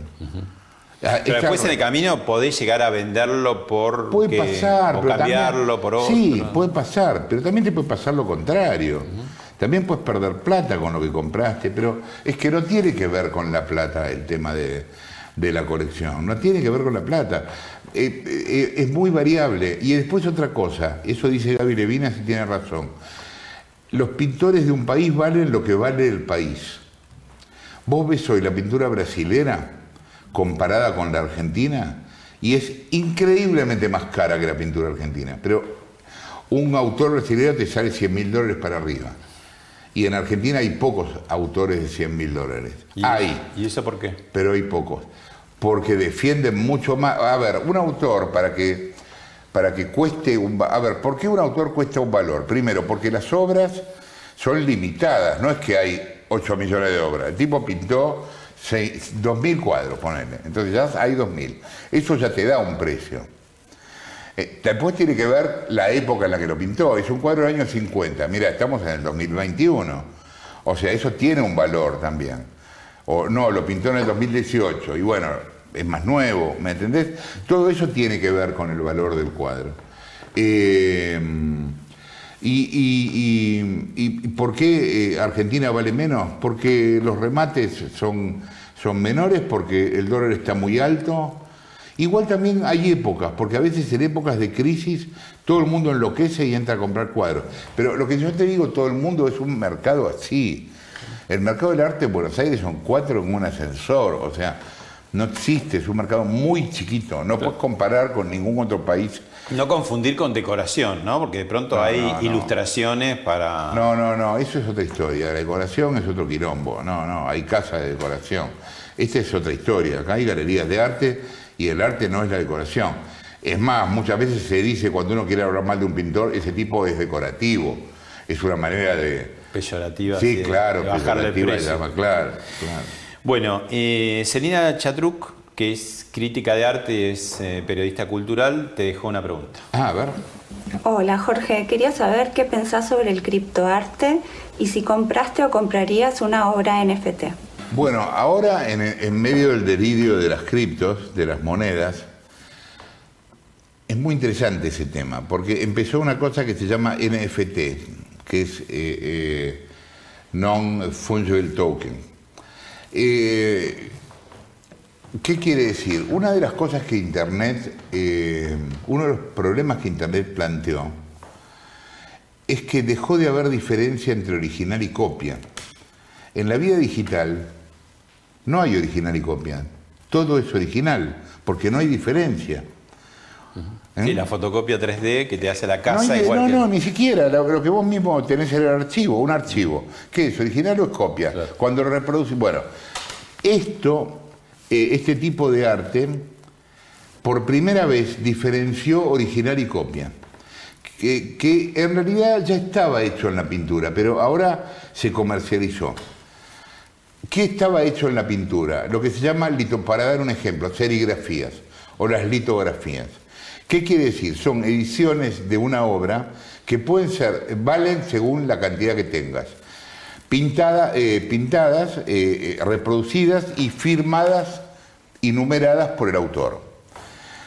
Ah, pero después en el camino podés llegar a venderlo por puede pasar, o cambiarlo por otro. Sí, puede pasar, pero también te puede pasar lo contrario. También puedes perder plata con lo que compraste, pero es que no tiene que ver con la plata el tema de, la colección, no tiene que ver con la plata. Eh, eh, es muy variable. Y después otra cosa, eso dice Gaby Levina si tiene razón. Los pintores de un país valen lo que vale el país. Vos ves hoy la pintura brasilera comparada con la argentina y es increíblemente más cara que la pintura argentina. Pero un autor brasileño te sale 100 mil dólares para arriba. Y en Argentina hay pocos autores de 100 mil dólares. hay. ¿Y eso por qué? Pero hay pocos. Porque defienden mucho más. A ver, un autor para que, para que cueste un. A ver, ¿por qué un autor cuesta un valor? Primero, porque las obras son limitadas. No es que hay 8 millones de obras. El tipo pintó 2.000 cuadros, ponele. Entonces ya hay 2.000. Eso ya te da un precio. Eh, después tiene que ver la época en la que lo pintó. Es un cuadro del año 50. Mira, estamos en el 2021. O sea, eso tiene un valor también. O no, lo pintó en el 2018 y bueno, es más nuevo, ¿me entendés? Todo eso tiene que ver con el valor del cuadro. Eh, y, por qué eh, Argentina vale menos? Porque los remates son, son menores, porque el dólar está muy alto, Igual también hay épocas, porque a veces en épocas de crisis todo el mundo enloquece y entra a comprar cuadros. Pero lo que yo te digo, todo el mundo es un mercado así. El mercado del arte en Buenos Aires son cuatro en un ascensor, o sea, no existe, es un mercado muy chiquito, no puedes comparar con ningún otro país. No confundir con decoración, ¿no? Porque de pronto hay ilustraciones para... No, no, no, eso es otra historia, la decoración es otro quilombo, no, no, hay casas de decoración. Esta es otra historia, acá hay galerías de arte y el arte no es la decoración. Es más, muchas veces se dice cuando uno quiere hablar mal de un pintor, ese tipo es decorativo. Es una manera de... Peyorativa. Sí, claro, peyorativa, llama, claro, Bueno, eh, Selina Chatruc, que es crítica de arte y es eh, periodista cultural, te dejó una pregunta. Ah, a ver. Hola Jorge, quería saber qué pensás sobre el criptoarte y si compraste o comprarías una obra NFT. Bueno, ahora en, medio del delirio de las criptos, de las monedas, es muy interesante ese tema, porque empezó una cosa que se llama NFT, que es eh, eh, Non-Fungible Token. Eh, ¿Qué quiere decir? Una de las cosas que Internet, uno de los problemas que Internet planteó, es que dejó de haber diferencia entre original y copia. En la vida digital, no hay original y copia. Todo es original, porque no hay diferencia. ¿Eh? la fotocopia 3D que te hace la casa no igual No, no, ni siquiera. Lo, que vos mismo tenés en el archivo, un archivo. ¿Qué es? ¿Original o es copia? Cuando lo reproduces... Bueno, esto, eh, este tipo de arte, por primera vez diferenció original y copia. Que, que en realidad ya estaba hecho en la pintura, pero ahora se comercializó. ¿Qué estaba hecho en la pintura? Lo que se llama, para dar un ejemplo, serigrafías o las litografías. ¿Qué quiere decir? Son ediciones de una obra que pueden ser, valen según la cantidad que tengas. Eh, pintadas, eh, eh, reproducidas y firmadas y numeradas por el autor.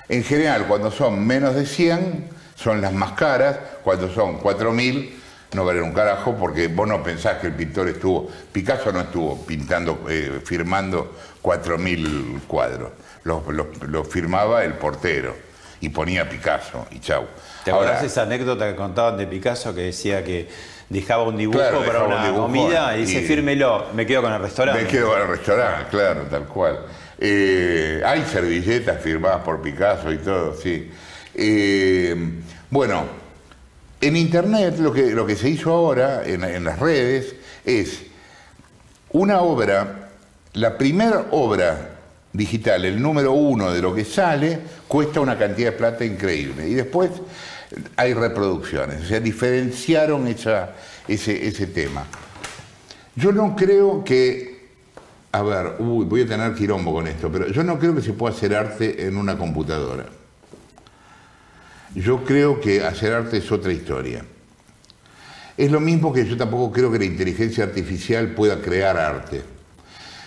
En general, cuando son menos de 100, son las más caras, cuando son 4.000, no vale un carajo porque vos no pensás que el pintor estuvo, Picasso no estuvo pintando, eh, firmando 4.000 cuadros, lo, firmaba el portero y ponía Picasso y chau. ¿Te acordás esa anécdota que contaban de Picasso que decía que dejaba un dibujo para una comida y dice, fírmelo, me quedo con el restaurante? Me quedo con el restaurante, claro, tal cual. Eh, hay servilletas firmadas por Picasso y todo, sí. Eh, bueno, en Internet lo que, lo que se hizo ahora, en, las redes, es una obra, la primera obra digital, el número uno de lo que sale, cuesta una cantidad de plata increíble. Y después hay reproducciones, o sea, diferenciaron esa, ese, ese tema. Yo no creo que, a ver, uy, voy a tener quirombo con esto, pero yo no creo que se pueda hacer arte en una computadora. Yo creo que hacer arte es otra historia. Es lo mismo que yo tampoco creo que la inteligencia artificial pueda crear arte.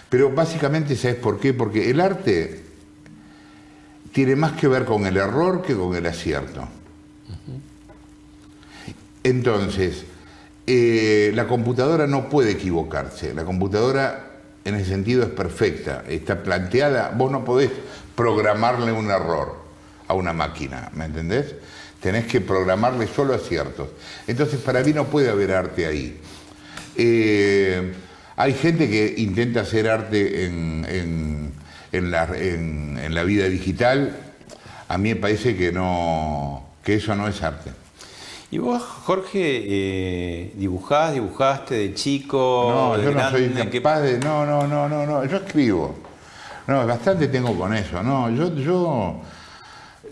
Pero básicamente, ¿sabes por qué? Porque el arte tiene más que ver con el error que con el acierto. Entonces, eh, la computadora no puede equivocarse. La computadora, en ese sentido, es perfecta. Está planteada, vos no podés programarle un error a una máquina, ¿me entendés? Tenés que programarle solo aciertos. Entonces, para mí no puede haber arte ahí. Eh, hay gente que intenta hacer arte en, la, vida digital. A mí me parece que, no, que eso no es arte. ¿Y vos, Jorge, eh, dibujás, dibujaste de chico? No, de yo no soy capaz de. No, no, no, no, no. Yo escribo. No, bastante tengo con eso. No, yo, yo,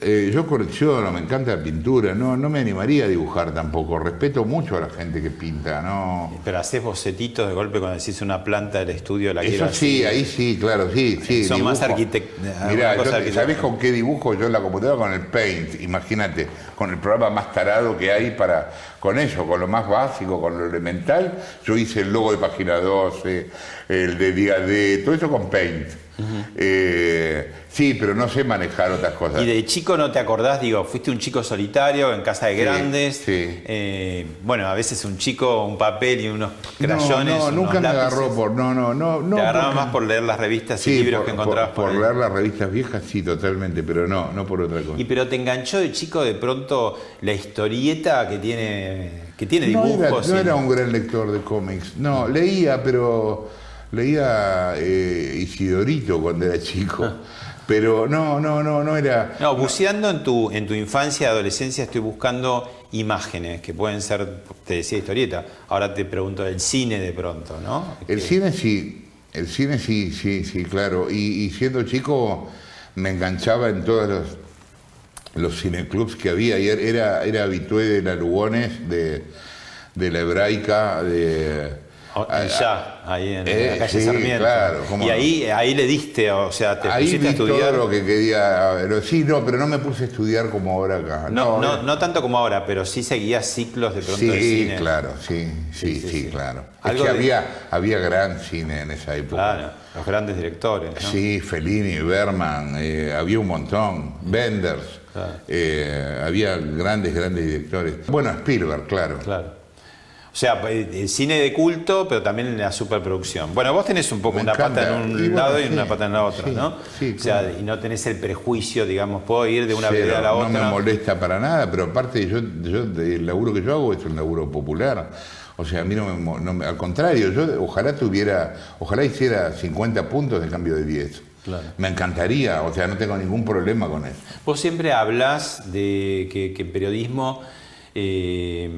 eh, yo colecciono, me encanta la pintura. No, no me animaría a dibujar tampoco. Respeto mucho a la gente que pinta, no. Pero haces bocetitos de golpe cuando decís una planta del estudio, la Eso sí, ahí sí, claro, sí, sí. Son más dibujo. arquitect- alguna Mirá, yo-. ¿sabés con qué dibujo yo en la computadora? Con el Paint, imagínate, con el programa más tarado que hay para, con eso, con lo más básico, con lo elemental. Yo hice el logo de página 12, el de día D, todo eso con Paint. Eh, sí, pero no sé manejar otras cosas. Y de chico no te acordás, digo, fuiste un chico solitario en casa de Sí, grandes. sí. Eh, bueno, a veces un chico, un papel y unos No, crayones. no, unos nunca me agarró por. No, no, no. no Te agarraba porque- más por leer las revistas y libros por, que encontrabas por, por, por leer las revistas viejas, sí, totalmente, pero no, no por otra cosa. Y pero te enganchó de chico de pronto la historieta que tiene que tiene No era, dibujos. no era un gran lector de cómics. No, leía, pero leía eh, Isidorito cuando era chico. Pero no, no, no, no era. No, buceando en tu, en tu infancia, adolescencia, estoy buscando imágenes que pueden ser, te decía historieta. Ahora te pregunto del cine de pronto, ¿no? El Que- cine sí, el cine sí, sí, sí, claro. Y, y siendo chico me enganchaba en todos los, los cineclubs que había. Y era, era habitué de la Lugones, de, de la Hebraica, de. Oh, ya, ahí en eh, la calle sí, Sarmiento. claro, y no. ahí, ahí le diste, o sea, te Ahí pusiste a todo estudiar. lo que quería. pero Sí, no, pero no me puse a estudiar como ahora acá. No, no, eh, no tanto como ahora, pero sí seguías ciclos de pronto Sí, de cine. claro, sí, sí, Sí, sí, claro. Es Algo que de- había, había gran cine en esa época. Claro, los grandes directores. Sí, Fellini, Berman, eh, había un montón, Benders, Claro. eh, había grandes, grandes directores. Bueno, Spielberg, claro. Claro. O sea, eh, el cine de culto, pero también la superproducción. Bueno, vos tenés un poco Me una pata en un Y bueno, lado y sí, una pata en la otra, sí, ¿no? sí, o sea, claro. y no tenés el prejuicio, digamos, puedo ir de una vereda a la otra. No me molesta para nada, pero aparte yo, yo el laburo que yo hago es un laburo popular. O sea, a mí no me, no me- al contrario, yo ojalá tuviera, ojalá hiciera 50 puntos de cambio de 10. Claro. Me encantaría, o sea, no tengo ningún problema con eso. Vos siempre hablas de que, que periodismo, eh,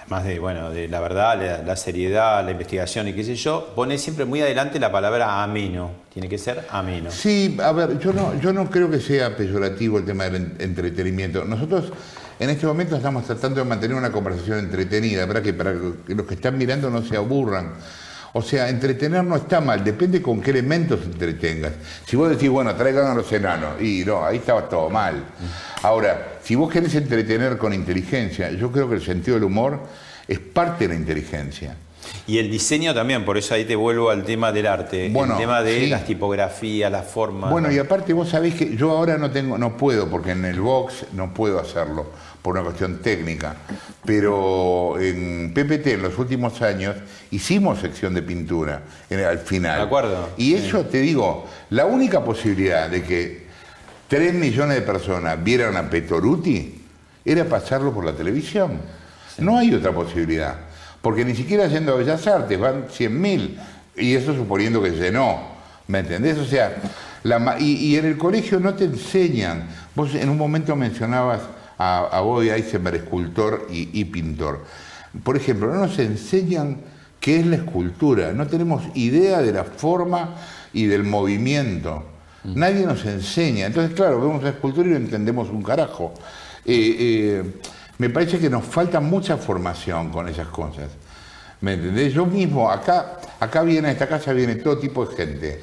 además de, bueno, de la verdad, la, la seriedad, la investigación y qué sé yo, pone siempre muy adelante la palabra ameno. Tiene que ser ameno. Sí, a ver, yo no, yo no creo que sea peyorativo el tema del en- entretenimiento. Nosotros en este momento estamos tratando de mantener una conversación entretenida, para que para que los que están mirando no se aburran. O sea, entretener no está mal, depende con qué elementos entretengas. Si vos decís, bueno, traigan a los enanos, y no, ahí estaba todo mal. Ahora, si vos querés entretener con inteligencia, yo creo que el sentido del humor es parte de la inteligencia. Y el diseño también, por eso ahí te vuelvo al tema del arte, Bueno, el tema de sí. las tipografías, las formas. Bueno, y aparte vos sabés que yo ahora no tengo, no puedo, porque en el box no puedo hacerlo por una cuestión técnica. Pero en PPT en los últimos años hicimos sección de pintura en- al final. De acuerdo, Y eso te digo, la única posibilidad de que 3 millones de personas vieran a Petoruti era pasarlo por la televisión. No hay otra posibilidad. Porque ni siquiera yendo a Bellas Artes van 100.000. Y eso suponiendo que llenó. ¿Me entendés? O sea, la ma- y, y en el colegio no te enseñan. Vos en un momento mencionabas a, a Boy Eisenberg, escultor y, y pintor. Por ejemplo, no nos enseñan qué es la escultura. No tenemos idea de la forma y del movimiento. Nadie nos enseña. Entonces, claro, vemos la escultura y no entendemos un carajo. Eh, eh, me parece que nos falta mucha formación con esas cosas. ¿Me entendés? Yo mismo, acá, acá viene, a esta casa viene todo tipo de gente.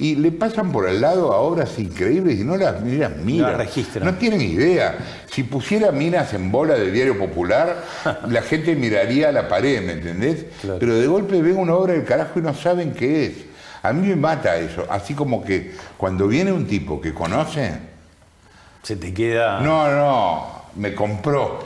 Y le pasan por al lado a obras increíbles y no las miras, mira. las registran. No tienen idea. Si pusiera minas en bola de diario popular, la gente miraría a la pared, ¿me entendés? Claro. Pero de golpe ven una obra del carajo y no saben qué es. A mí me mata eso. Así como que cuando viene un tipo que conoce, Se te queda. no, no, me compró.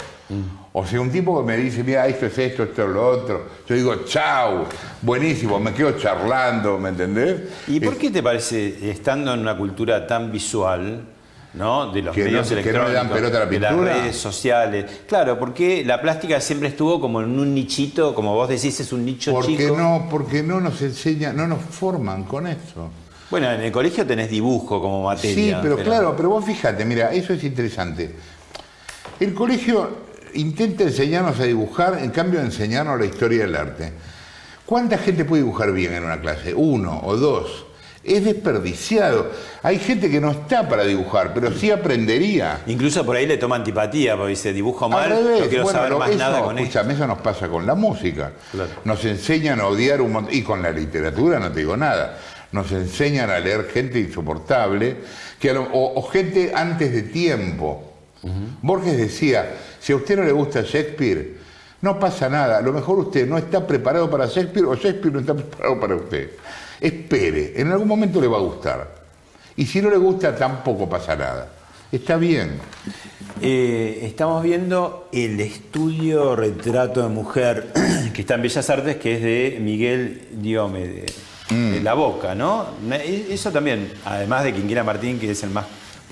O sea, un tipo que me dice, mira, esto es esto, esto es lo otro. Yo digo, chau, buenísimo, me quedo charlando, ¿me entendés? ¿Y por qué te parece, estando en una cultura tan visual, ¿no? de los Que no- medios que no le electrónicos, dan pelota a la de las pintura? redes sociales? Claro, porque la plástica siempre estuvo como en un nichito, como vos decís, es un nicho Porque chico. no, porque no nos enseñan, no nos forman con eso. Bueno, en el colegio tenés dibujo como materia. Sí, pero, claro, pero vos fíjate, mira, eso es interesante. El colegio intenta enseñarnos a dibujar, en cambio de enseñarnos la historia del arte. ¿Cuánta gente puede dibujar bien en una clase? Uno o dos. Es desperdiciado. Hay gente que no está para dibujar, pero sí aprendería. Incluso por ahí le toma antipatía, porque dice, dibujo mal, no quiero saber más nada con eso. Eso nos pasa con la música. Nos enseñan a odiar un montón. Y con la literatura no te digo nada. Nos enseñan a leer gente insoportable que o, gente antes de tiempo. Borges decía, si a usted no le gusta Shakespeare, no pasa nada. A lo mejor usted no está preparado para Shakespeare o Shakespeare no está preparado para usted. Espere, en algún momento le va a gustar. Y si no le gusta, tampoco pasa nada. Está bien. Eh, estamos viendo el estudio Retrato de Mujer que está en Bellas Artes, que es de Miguel Diome, de, mm. La Boca, ¿no? Eso también, además de Quinquera Martín, que es el más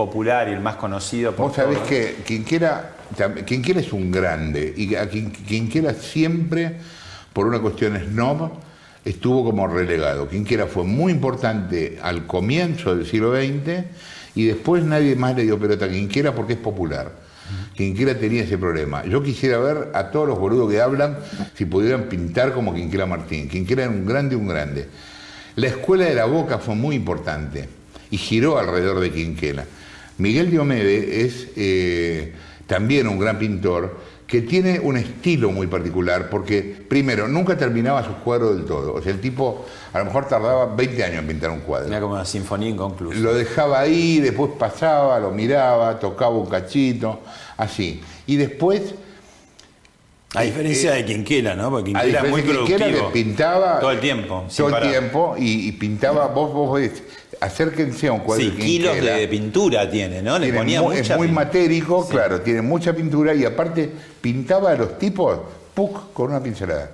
popular y el más conocido. Por Vos sabés que Quinquera, Quinquera es un grande y a Quinquera siempre, por una cuestión snob, estuvo como relegado. Quinquera fue muy importante al comienzo del siglo XX y después nadie más le dio pelota a Quinquera porque es popular. Quinquera tenía ese problema. Yo quisiera ver a todos los boludos que hablan si pudieran pintar como Quinquera Martín. Quinquera era un grande, un grande. La escuela de la Boca fue muy importante y giró alrededor de Quinquera. Miguel Diomede es eh, también un gran pintor que tiene un estilo muy particular, porque primero, nunca terminaba sus cuadros del todo. O sea, el tipo a lo mejor tardaba 20 años en pintar un cuadro. Era como una sinfonía inconclusa. Lo dejaba ahí, después pasaba, lo miraba, tocaba un cachito, así. Y después... A diferencia de Quinquela, ¿no? Porque Quinquela muy productivo. pintaba todo el tiempo. Todo el tiempo y, pintaba, vos, vos ves, acérquense a un cuadro sí, kilos de pintura tiene, ¿no? Le ponía muy, es muy matérico, claro, tiene mucha pintura y aparte pintaba a los tipos ¡puc! con una pincelada.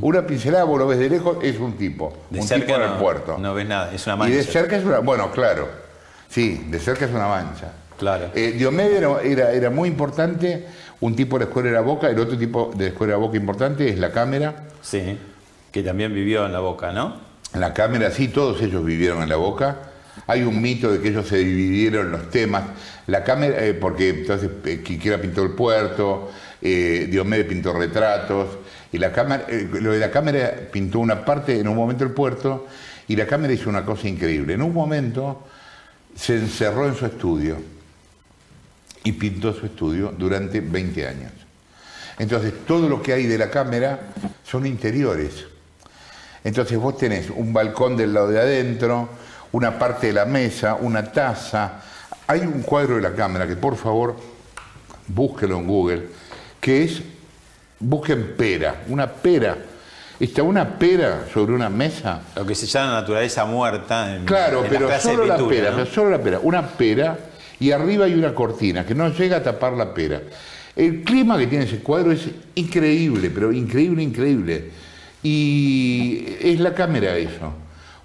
Una pincelada, vos lo ves de lejos, es un tipo. De un cerca tipo no, en el puerto. No ves nada, es una mancha. Y de cerca es una. Bueno, claro. Sí, de cerca es una mancha. Claro. Eh, Diomedes era, era, muy importante. Un tipo de la escuela de la boca, el otro tipo de la escuela de la boca importante es la cámara. Sí, que también vivió en la boca, ¿no? La cámara, sí, todos ellos vivieron en la boca. Hay un mito de que ellos se dividieron los temas. La cámara, eh, porque entonces eh, Quiquera pintó el puerto, eh, Diomedes pintó retratos, y la cámara, eh, lo de la cámara pintó una parte en un momento el puerto, y la cámara hizo una cosa increíble. En un momento se encerró en su estudio y pintó su estudio durante 20 años. Entonces, todo lo que hay de la cámara son interiores. Entonces, vos tenés un balcón del lado de adentro, una parte de la mesa, una taza. Hay un cuadro de la cámara que por favor búsquelo en Google, que es, busquen pera, una pera. Está una pera sobre una mesa. Lo que se llama naturaleza muerta. En, claro, pero solo la pera, pero solo la pera. Una pera y arriba hay una cortina que no llega a tapar la pera. El clima que tiene ese cuadro es increíble, pero increíble, increíble. Y es la cámara eso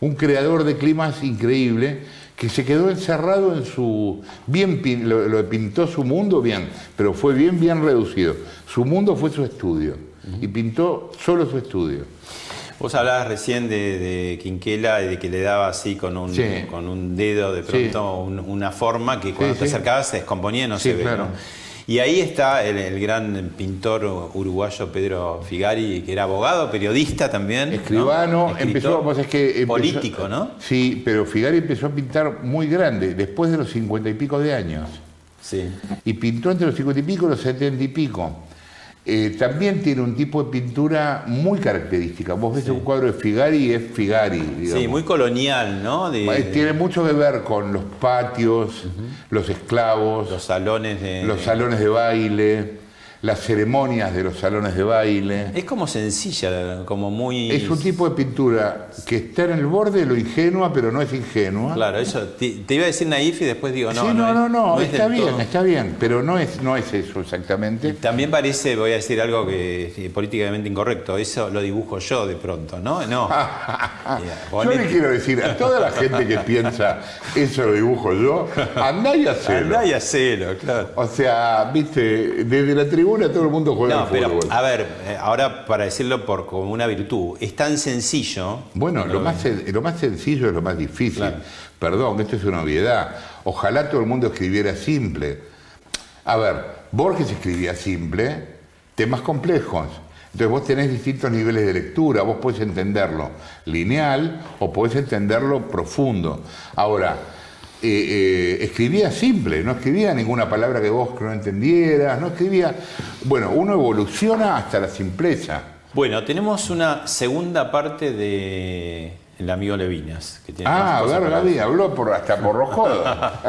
un creador de climas increíble que se quedó encerrado en su... Bien, lo, pintó su mundo bien, pero fue bien, bien reducido. Su mundo fue su estudio y pintó solo su estudio. Vos hablabas recién de, Quinquela y de que le daba así con un, con un dedo de pronto una forma que cuando te acercabas se descomponía y no se ve. Y ahí está el, gran pintor uruguayo Pedro Figari, que era abogado, periodista también. Escribano, empezó, pues es que político, ¿no? Sí, pero Figari empezó a pintar muy grande, después de los cincuenta y pico de años. Sí. Y pintó entre los cincuenta y pico y los setenta y pico. Eh, también tiene un tipo de pintura muy característica. Vos ves un cuadro de Figari y es Figari. Sí, muy colonial, ¿no? Tiene mucho que ver con los patios, los esclavos, los salones de, los salones de baile las ceremonias de los salones de baile. Es como sencilla, como muy... Es un tipo de pintura que está en el borde de lo ingenua, pero no es ingenua. Claro, eso. Te, iba a decir naif y después digo, no. Sí, no, no, no, está bien, está bien, pero no es, no es eso exactamente. también parece, voy a decir algo que es políticamente incorrecto, eso lo dibujo yo de pronto, ¿no? No. yo le quiero decir a toda la gente que piensa, eso lo dibujo yo, andá y hacelo. Andá y hacelo, claro. O sea, viste, desde la tribuna todo el mundo juega no, pero, A ver, eh, ahora para decirlo por como una virtud, es tan sencillo. Bueno, lo, más, lo más sencillo es lo más difícil. Perdón, esto es una obviedad. Ojalá todo el mundo escribiera simple. A ver, Borges escribía simple, temas complejos. Entonces vos tenés distintos niveles de lectura, vos podés entenderlo lineal o podés entenderlo profundo. Ahora, eh, eh, escribía simple, no escribía ninguna palabra que vos no entendieras, no escribía... Bueno, uno evoluciona hasta la simpleza. Bueno, tenemos una segunda parte de el amigo Levinas. Que tiene ah, habló por, hasta por rojo.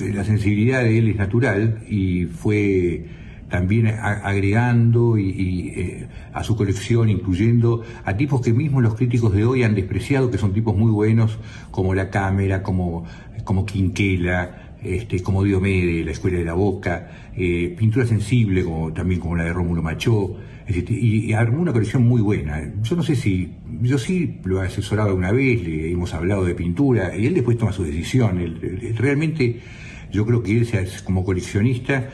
la sensibilidad de él es natural y fue también agregando y, eh, a su colección, incluyendo a tipos que mismos los críticos de hoy han despreciado, que son tipos muy buenos, como La Cámara, como, como Quinquela, este, como Diomedes, La Escuela de la Boca, eh, pintura sensible, como, también como la de Rómulo Machó, y, armó una colección muy buena. Yo no sé si, yo sí lo he asesorado una vez, le hemos hablado de pintura, y él después toma su decisión. realmente, yo creo que él, como coleccionista,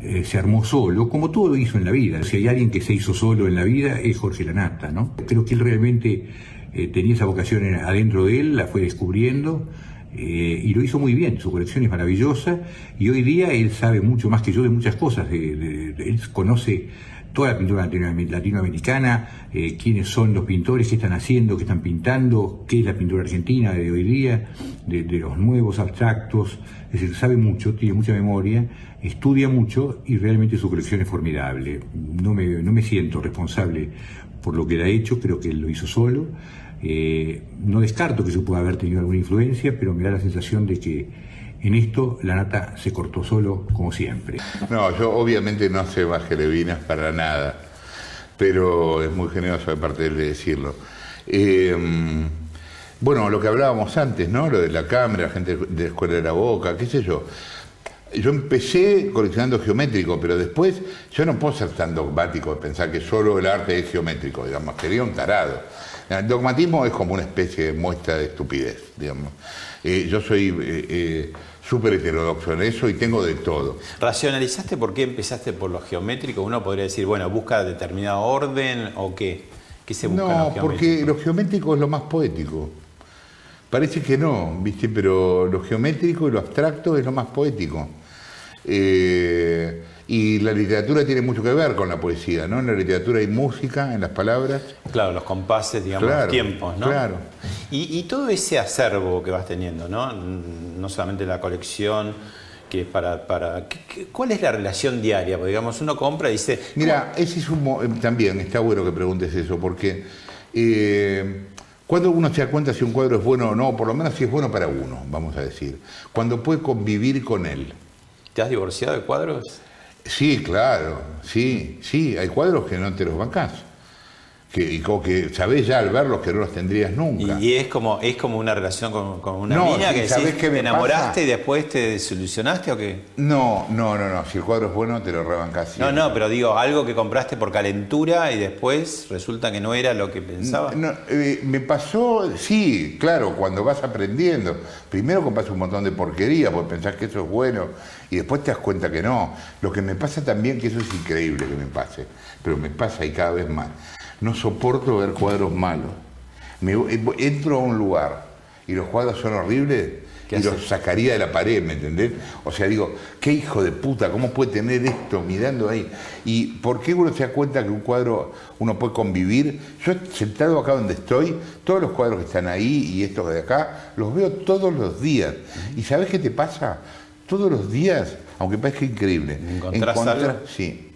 eh, se armó solo, como todo hizo en la vida. Si hay alguien que se hizo solo en la vida es Jorge Lanata, ¿no? Creo que él realmente eh, tenía esa vocación adentro de él, la fue descubriendo eh, y lo hizo muy bien. Su colección es maravillosa y hoy día él sabe mucho más que yo de muchas cosas. él conoce toda la pintura latinoamericana, quiénes son los pintores, qué están haciendo, qué están pintando, qué es la pintura argentina de hoy día, de, de los nuevos abstractos. Es decir, sabe mucho, tiene mucha memoria estudia mucho y realmente su colección es formidable. No me, no me siento responsable por lo que ha hecho, creo que él lo hizo solo. Eh, no descarto que se pueda haber tenido alguna influencia, pero me da la sensación de que en esto la nata se cortó solo, como siempre. No, yo obviamente no sé baje Levinas para nada, pero es muy generoso de parte de él de decirlo. Eh, bueno, lo que hablábamos antes, ¿no? Lo de la cámara, gente de la Escuela de la Boca, qué sé yo. Yo empecé coleccionando geométrico, pero después yo no puedo ser tan dogmático de pensar que solo el arte es geométrico, digamos, sería un tarado. El dogmatismo es como una especie de muestra de estupidez, digamos. Eh, yo soy eh, eh, súper heterodoxo en eso y tengo de todo. ¿Racionalizaste por qué empezaste por lo geométrico? Uno podría decir, bueno, busca determinado orden o qué. ¿Qué se busca no, porque lo geométrico es lo más poético. Parece que no, ¿viste? Pero lo geométrico y lo abstracto es lo más poético. Eh, y la literatura tiene mucho que ver con la poesía, ¿no? En la literatura hay música, en las palabras. Claro, los compases, digamos, los tiempos, ¿no? Claro. Y, todo ese acervo que vas teniendo, ¿no? No solamente la colección, que es para... para ¿Cuál es la relación diaria? Porque, digamos, uno compra y dice... Mira, ese es un... Eh, también está bueno que preguntes eso, porque... Eh, cuando uno se da cuenta si un cuadro es bueno o no, por lo menos si es bueno para uno, vamos a decir. Cuando puede convivir con él. ¿Te has divorciado de cuadros? Sí, claro, sí, sí, hay cuadros que no te los bancás que, y como que sabés ya al verlos que no los tendrías nunca. Y, es como es como una relación con, una niña que decís, que te enamoraste y después te desilusionaste o qué? No, no, no, no. Si el cuadro es bueno, te lo rebancás No, no, pero digo, algo que compraste por calentura y después resulta que no era lo que pensabas. Eh, me pasó, sí, claro, cuando vas aprendiendo. Primero compras un montón de porquería porque pensás que eso es bueno y después te das cuenta que no. Lo que me pasa también, que eso es increíble que me pase, pero me pasa y cada vez más no soporto ver cuadros malos. Me, entro a un lugar y los cuadros son horribles y los sacaría de la pared, ¿me entendés? O sea, digo, qué hijo de puta, ¿cómo puede tener esto mirando ahí? ¿Y por qué uno se da cuenta que un cuadro uno puede convivir? Yo sentado acá donde estoy, todos los cuadros que están ahí y estos de acá, los veo todos los días. ¿Y sabes qué te pasa? Todos los días, aunque parezca increíble. ¿Encontrás Sí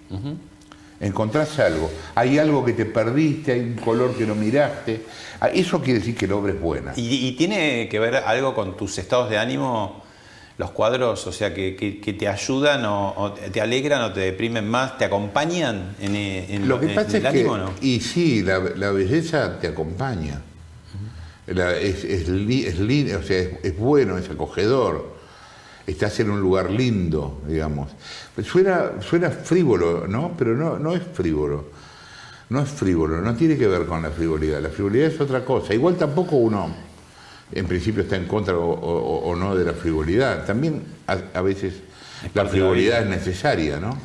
encontrás algo, hay algo que te perdiste, hay un color que no miraste, ah, eso quiere decir que la obra es buena. ¿Y, tiene que ver algo con tus estados de ánimo, los cuadros, o sea, que, te ayudan o, te alegran o te deprimen más, te acompañan en, en Lo que pasa el es ánimo, ¿no? Y sí, la, belleza te acompaña. es, es, o sea, es bueno, es acogedor estás en un lugar lindo, digamos. Suena, suena frívolo, ¿no? Pero no, no es frívolo. No es frívolo, no tiene que ver con la frivolidad. La frivolidad es otra cosa. Igual tampoco uno, en principio, está en contra o, no de la frivolidad. También a, veces la frivolidad es necesaria, ¿no?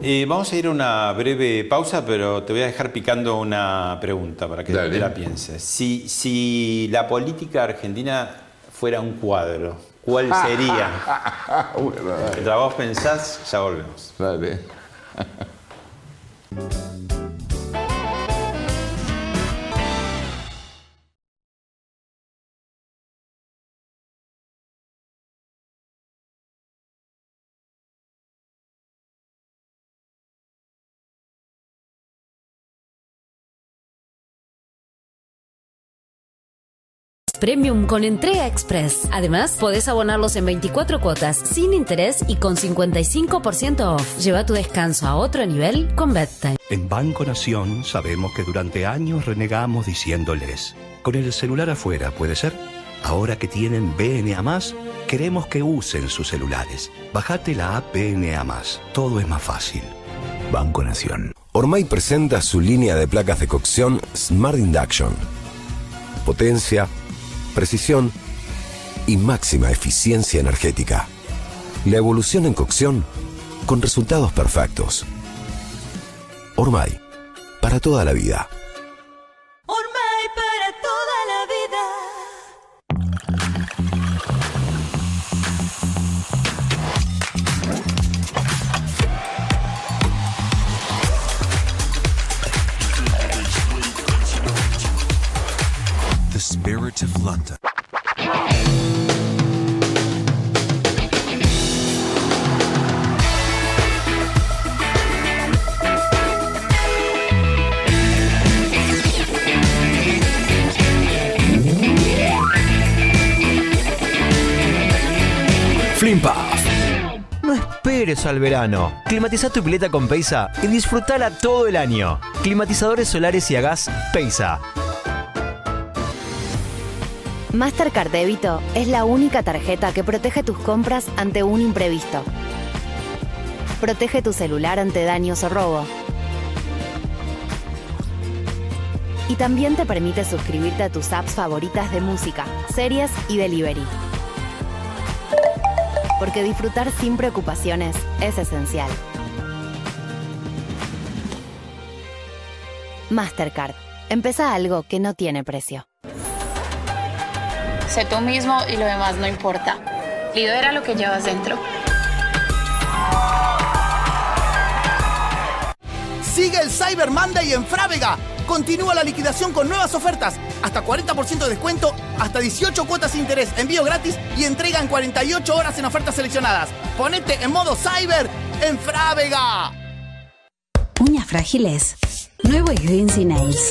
Eh, vamos a ir a una breve pausa, pero te voy a dejar picando una pregunta para que te la pienses. Si, si la política argentina fuera un cuadro, ¿Cuál sería? Mientras vos pensás, ya volvemos. Dale. Premium con entrega express. Además, podés abonarlos en 24 cuotas sin interés y con 55% off. Lleva tu descanso a otro nivel con Bedtime. En Banco Nación sabemos que durante años renegamos diciéndoles, con el celular afuera, ¿puede ser? Ahora que tienen BNA+, queremos que usen sus celulares. Bajate la app BNA+. Todo es más fácil. Banco Nación. Ormay presenta su línea de placas de cocción Smart Induction. Potencia, precisión y máxima eficiencia energética. La evolución en cocción con resultados perfectos. Ormay, para toda la vida. London. Flimpaf. No esperes al verano. Climatiza tu pileta con Peisa y disfrutala todo el año. Climatizadores solares y a gas Peisa. Mastercard Débito es la única tarjeta que protege tus compras ante un imprevisto. Protege tu celular ante daños o robo. Y también te permite suscribirte a tus apps favoritas de música, series y delivery. Porque disfrutar sin preocupaciones es esencial. Mastercard. Empieza algo que no tiene precio. Sé tú mismo y lo demás no importa. Lidera lo que llevas dentro. Sigue el Cyber Monday en Frávega. Continúa la liquidación con nuevas ofertas. Hasta 40% de descuento, hasta 18 cuotas de interés, envío gratis y entrega en 48 horas en ofertas seleccionadas. Ponete en modo Cyber en Frávega. Uñas frágiles. Nuevo Vinci Nails.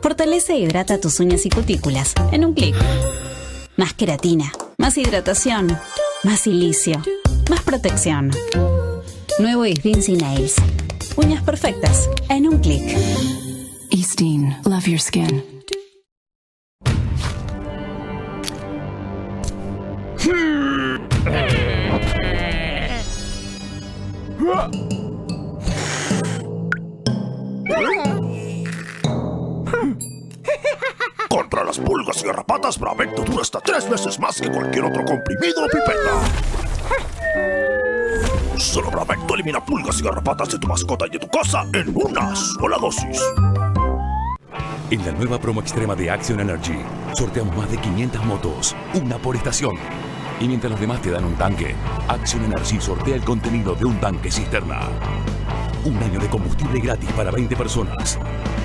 Fortalece e hidrata tus uñas y cutículas en un clic. Más queratina, más hidratación, más silicio, más protección. Nuevo Vinci Nails. Uñas perfectas en un clic. Easteen, love your skin. Contra las pulgas y garrapatas, Bravecto dura hasta tres veces más que cualquier otro comprimido o pipeta. Solo Bravecto elimina pulgas y garrapatas de tu mascota y de tu casa en una sola dosis. En la nueva promo extrema de Action Energy, sorteamos más de 500 motos, una por estación. Y mientras los demás te dan un tanque, Action Energy sortea el contenido de un tanque cisterna. Un año de combustible gratis para 20 personas.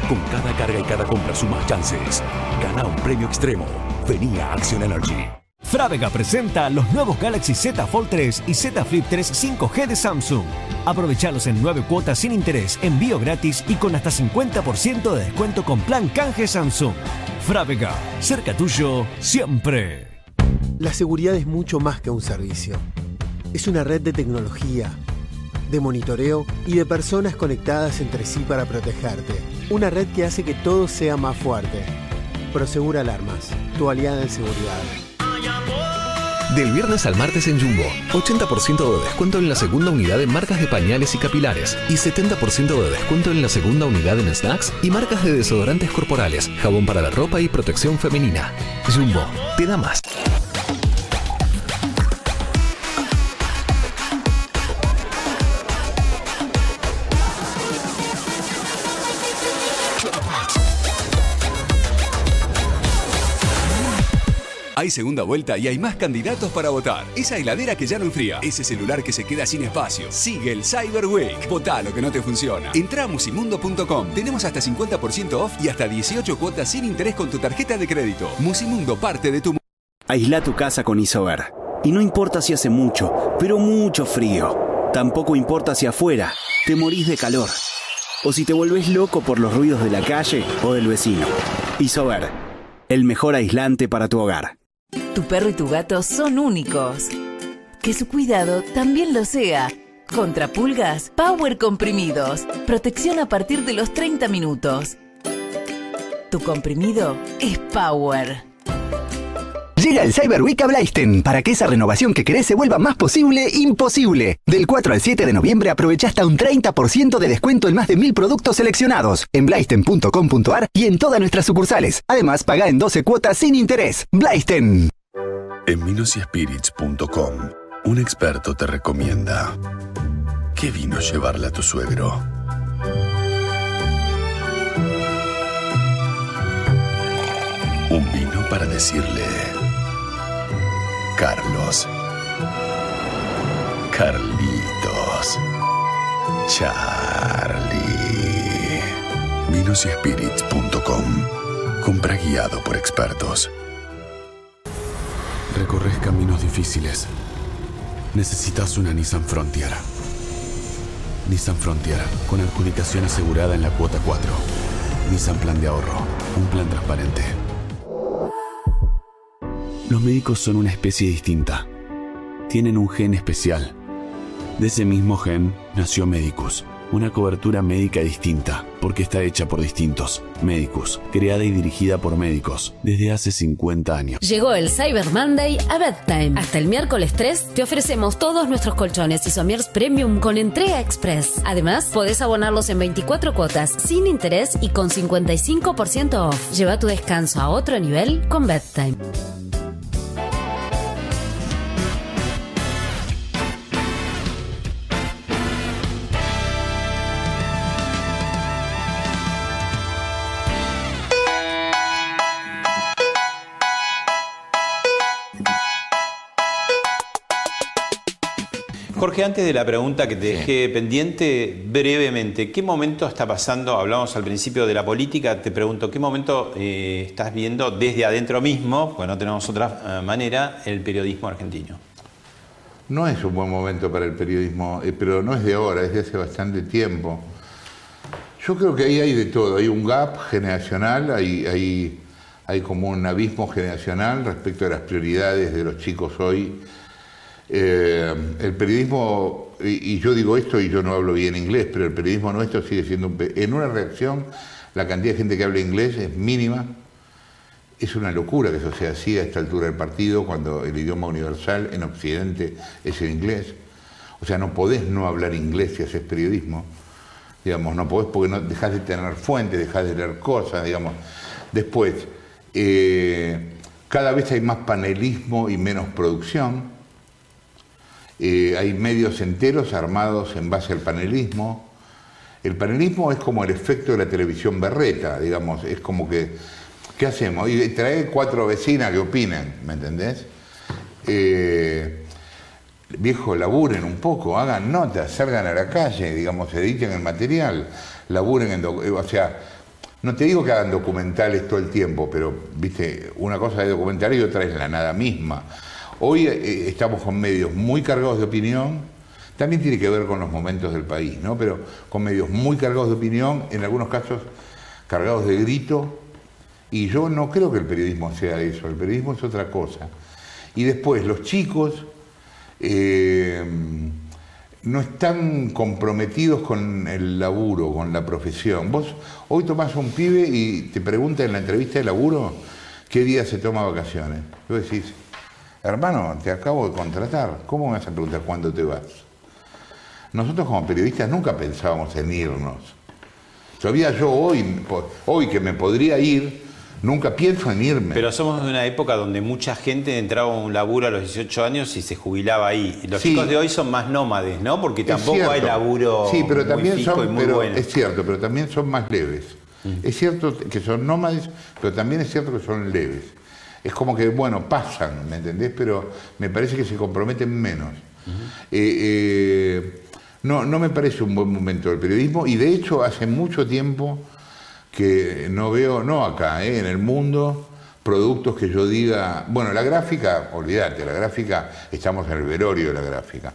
Con cada carga y cada compra sumas chances. Gana un premio extremo. Venía Action Energy. Frávega presenta los nuevos Galaxy Z Fold 3 y Z Flip 3 5G de Samsung. Aprovechalos en 9 cuotas sin interés, envío gratis y con hasta 50% de descuento con plan canje Samsung. Frávega, cerca tuyo, siempre. La seguridad es mucho más que un servicio. Es una red de tecnología, de monitoreo y de personas conectadas entre sí para protegerte. Una red que hace que todo sea más fuerte. Prosegur Alarmas, tu aliada en seguridad. Del viernes al martes en Jumbo, 80% de descuento en la segunda unidad en marcas de pañales y capilares y 70% de descuento en la segunda unidad en snacks y marcas de desodorantes corporales, jabón para la ropa y protección femenina. Jumbo, te da más. Hay segunda vuelta y hay más candidatos para votar. Esa heladera que ya no enfría. Ese celular que se queda sin espacio. Sigue el Cyber Week. Vota lo que no te funciona. Entra a musimundo.com. Tenemos hasta 50% off y hasta 18 cuotas sin interés con tu tarjeta de crédito. Musimundo parte de tu... Aísla tu casa con Isover. Y no importa si hace mucho, pero mucho frío. Tampoco importa si afuera te morís de calor. O si te volvés loco por los ruidos de la calle o del vecino. Isover. El mejor aislante para tu hogar. Tu perro y tu gato son únicos. Que su cuidado también lo sea. Contra pulgas, Power Comprimidos. Protección a partir de los 30 minutos. Tu comprimido es Power. Llega el Cyber Week a Blaisten para que esa renovación que querés se vuelva más posible imposible. Del 4 al 7 de noviembre aprovecha hasta un 30% de descuento en más de mil productos seleccionados en blaisten.com.ar y en todas nuestras sucursales. Además, paga en 12 cuotas sin interés. Blaisten. En vinosyspirits.com, un experto te recomienda qué vino llevarle a tu suegro. Un vino para decirle, Carlos, Carlitos, Charlie. Vinosyspirits.com, compra guiado por expertos. Recorres caminos difíciles. Necesitas una Nissan Frontier. Nissan Frontier, con adjudicación asegurada en la cuota 4. Nissan Plan de Ahorro, un plan transparente. Los médicos son una especie distinta. Tienen un gen especial. De ese mismo gen nació Medicus, una cobertura médica distinta, porque está hecha por distintos. Medicus, creada y dirigida por médicos desde hace 50 años. Llegó el Cyber Monday a Bedtime. Hasta el miércoles 3 te ofrecemos todos nuestros colchones y somiers premium con entrega express. Además, podés abonarlos en 24 cuotas sin interés y con 55% off. Lleva tu descanso a otro nivel con Bedtime. Antes de la pregunta que te dejé pendiente, brevemente, ¿qué momento está pasando? Hablamos al principio de la política, te pregunto, ¿qué momento eh, estás viendo desde adentro mismo, porque no tenemos otra eh, manera, el periodismo argentino? No es un buen momento para el periodismo, eh, pero no es de ahora, es de hace bastante tiempo. Yo creo que ahí hay de todo, hay un gap generacional, hay, hay, hay como un abismo generacional respecto a las prioridades de los chicos hoy. Eh, el periodismo, y, yo digo esto y yo no hablo bien inglés, pero el periodismo nuestro sigue siendo un... En una reacción, la cantidad de gente que habla inglés es mínima. Es una locura que eso sea así a esta altura del partido, cuando el idioma universal en Occidente es el inglés. O sea, no podés no hablar inglés si haces periodismo. Digamos, no podés porque no dejás de tener fuentes, dejás de leer cosas, digamos. Después, eh, cada vez hay más panelismo y menos producción. Eh, hay medios enteros armados en base al panelismo. El panelismo es como el efecto de la televisión berreta, digamos, es como que, ¿qué hacemos? Y trae cuatro vecinas que opinen, ¿me entendés? Eh, viejo, laburen un poco, hagan notas, salgan a la calle, digamos, editen el material, laburen en... O sea, no te digo que hagan documentales todo el tiempo, pero, viste, una cosa es documental y otra es la nada misma. Hoy eh, estamos con medios muy cargados de opinión, también tiene que ver con los momentos del país, ¿no? Pero con medios muy cargados de opinión, en algunos casos cargados de grito, y yo no creo que el periodismo sea eso, el periodismo es otra cosa. Y después, los chicos eh, no están comprometidos con el laburo, con la profesión. Vos hoy tomás un pibe y te pregunta en la entrevista de laburo qué día se toma vacaciones. Hermano, te acabo de contratar, ¿cómo me vas a preguntar cuándo te vas? Nosotros como periodistas nunca pensábamos en irnos. Todavía yo hoy, hoy que me podría ir, nunca pienso en irme. Pero somos de una época donde mucha gente entraba a un laburo a los 18 años y se jubilaba ahí. Los Sí. chicos de hoy son más nómades, ¿no? Porque tampoco hay laburo Sí, pero muy también fijo y son, muy pero bueno. es cierto, pero también son más leves. Es cierto que son nómades, pero también es cierto que son leves. Es como que, bueno, pasan, ¿me entendés? Pero me parece que se comprometen menos. Eh, eh, no, no me parece un buen momento del periodismo y de hecho hace mucho tiempo que no veo, no acá, eh, en el mundo, productos que yo diga, bueno, la gráfica, olvídate, la gráfica, estamos en el velorio de la gráfica.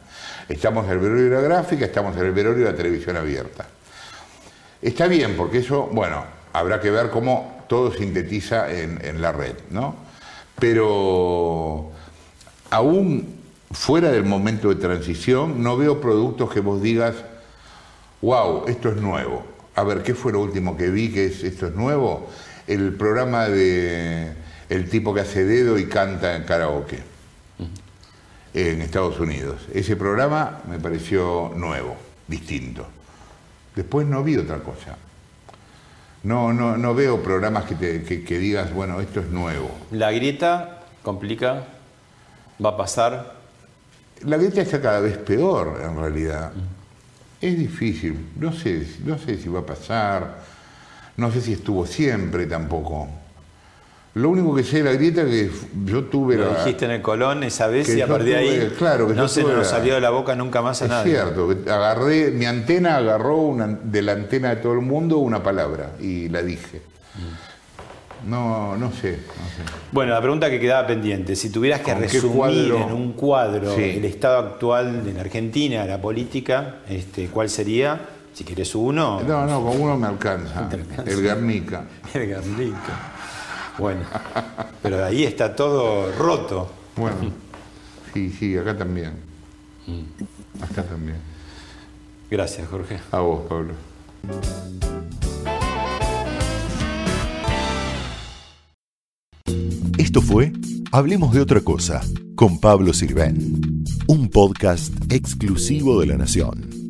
Estamos en el velorio de la gráfica, estamos en el velorio de la televisión abierta. Está bien, porque eso, bueno, habrá que ver cómo todo sintetiza en, en la red, ¿no? Pero aún fuera del momento de transición, no veo productos que vos digas, wow, esto es nuevo. A ver, ¿qué fue lo último que vi que es, esto es nuevo? El programa de el tipo que hace dedo y canta en karaoke en Estados Unidos. Ese programa me pareció nuevo, distinto. Después no vi otra cosa. No, no, no veo programas que, te, que, que digas, bueno, esto es nuevo. La grieta complica, va a pasar. La grieta está cada vez peor, en realidad. Es difícil. No sé, no sé si va a pasar. No sé si estuvo siempre tampoco. Lo único que sé de la grieta es que yo tuve Lo la... dijiste en el Colón esa vez y a partir de ahí claro, que no se nos la- salió de la boca nunca más a Es nadie. cierto, que agarré, mi antena agarró una, de la antena de todo el mundo una palabra y la dije. No, no sé, no sé. Bueno, la pregunta que quedaba pendiente, si tuvieras que ¿Con qué resumir cuadro? en un cuadro Sí. el estado actual de la Argentina, la política, este, ¿cuál sería? Si querés uno. No, no, con uno me alcanza. El Guernica. El Guernica. Bueno, pero ahí está todo roto. Bueno, sí, sí, acá también. Acá también. Gracias, Jorge. A vos, Pablo. Esto fue Hablemos de otra cosa con Pablo Sirven, un podcast exclusivo de La Nación.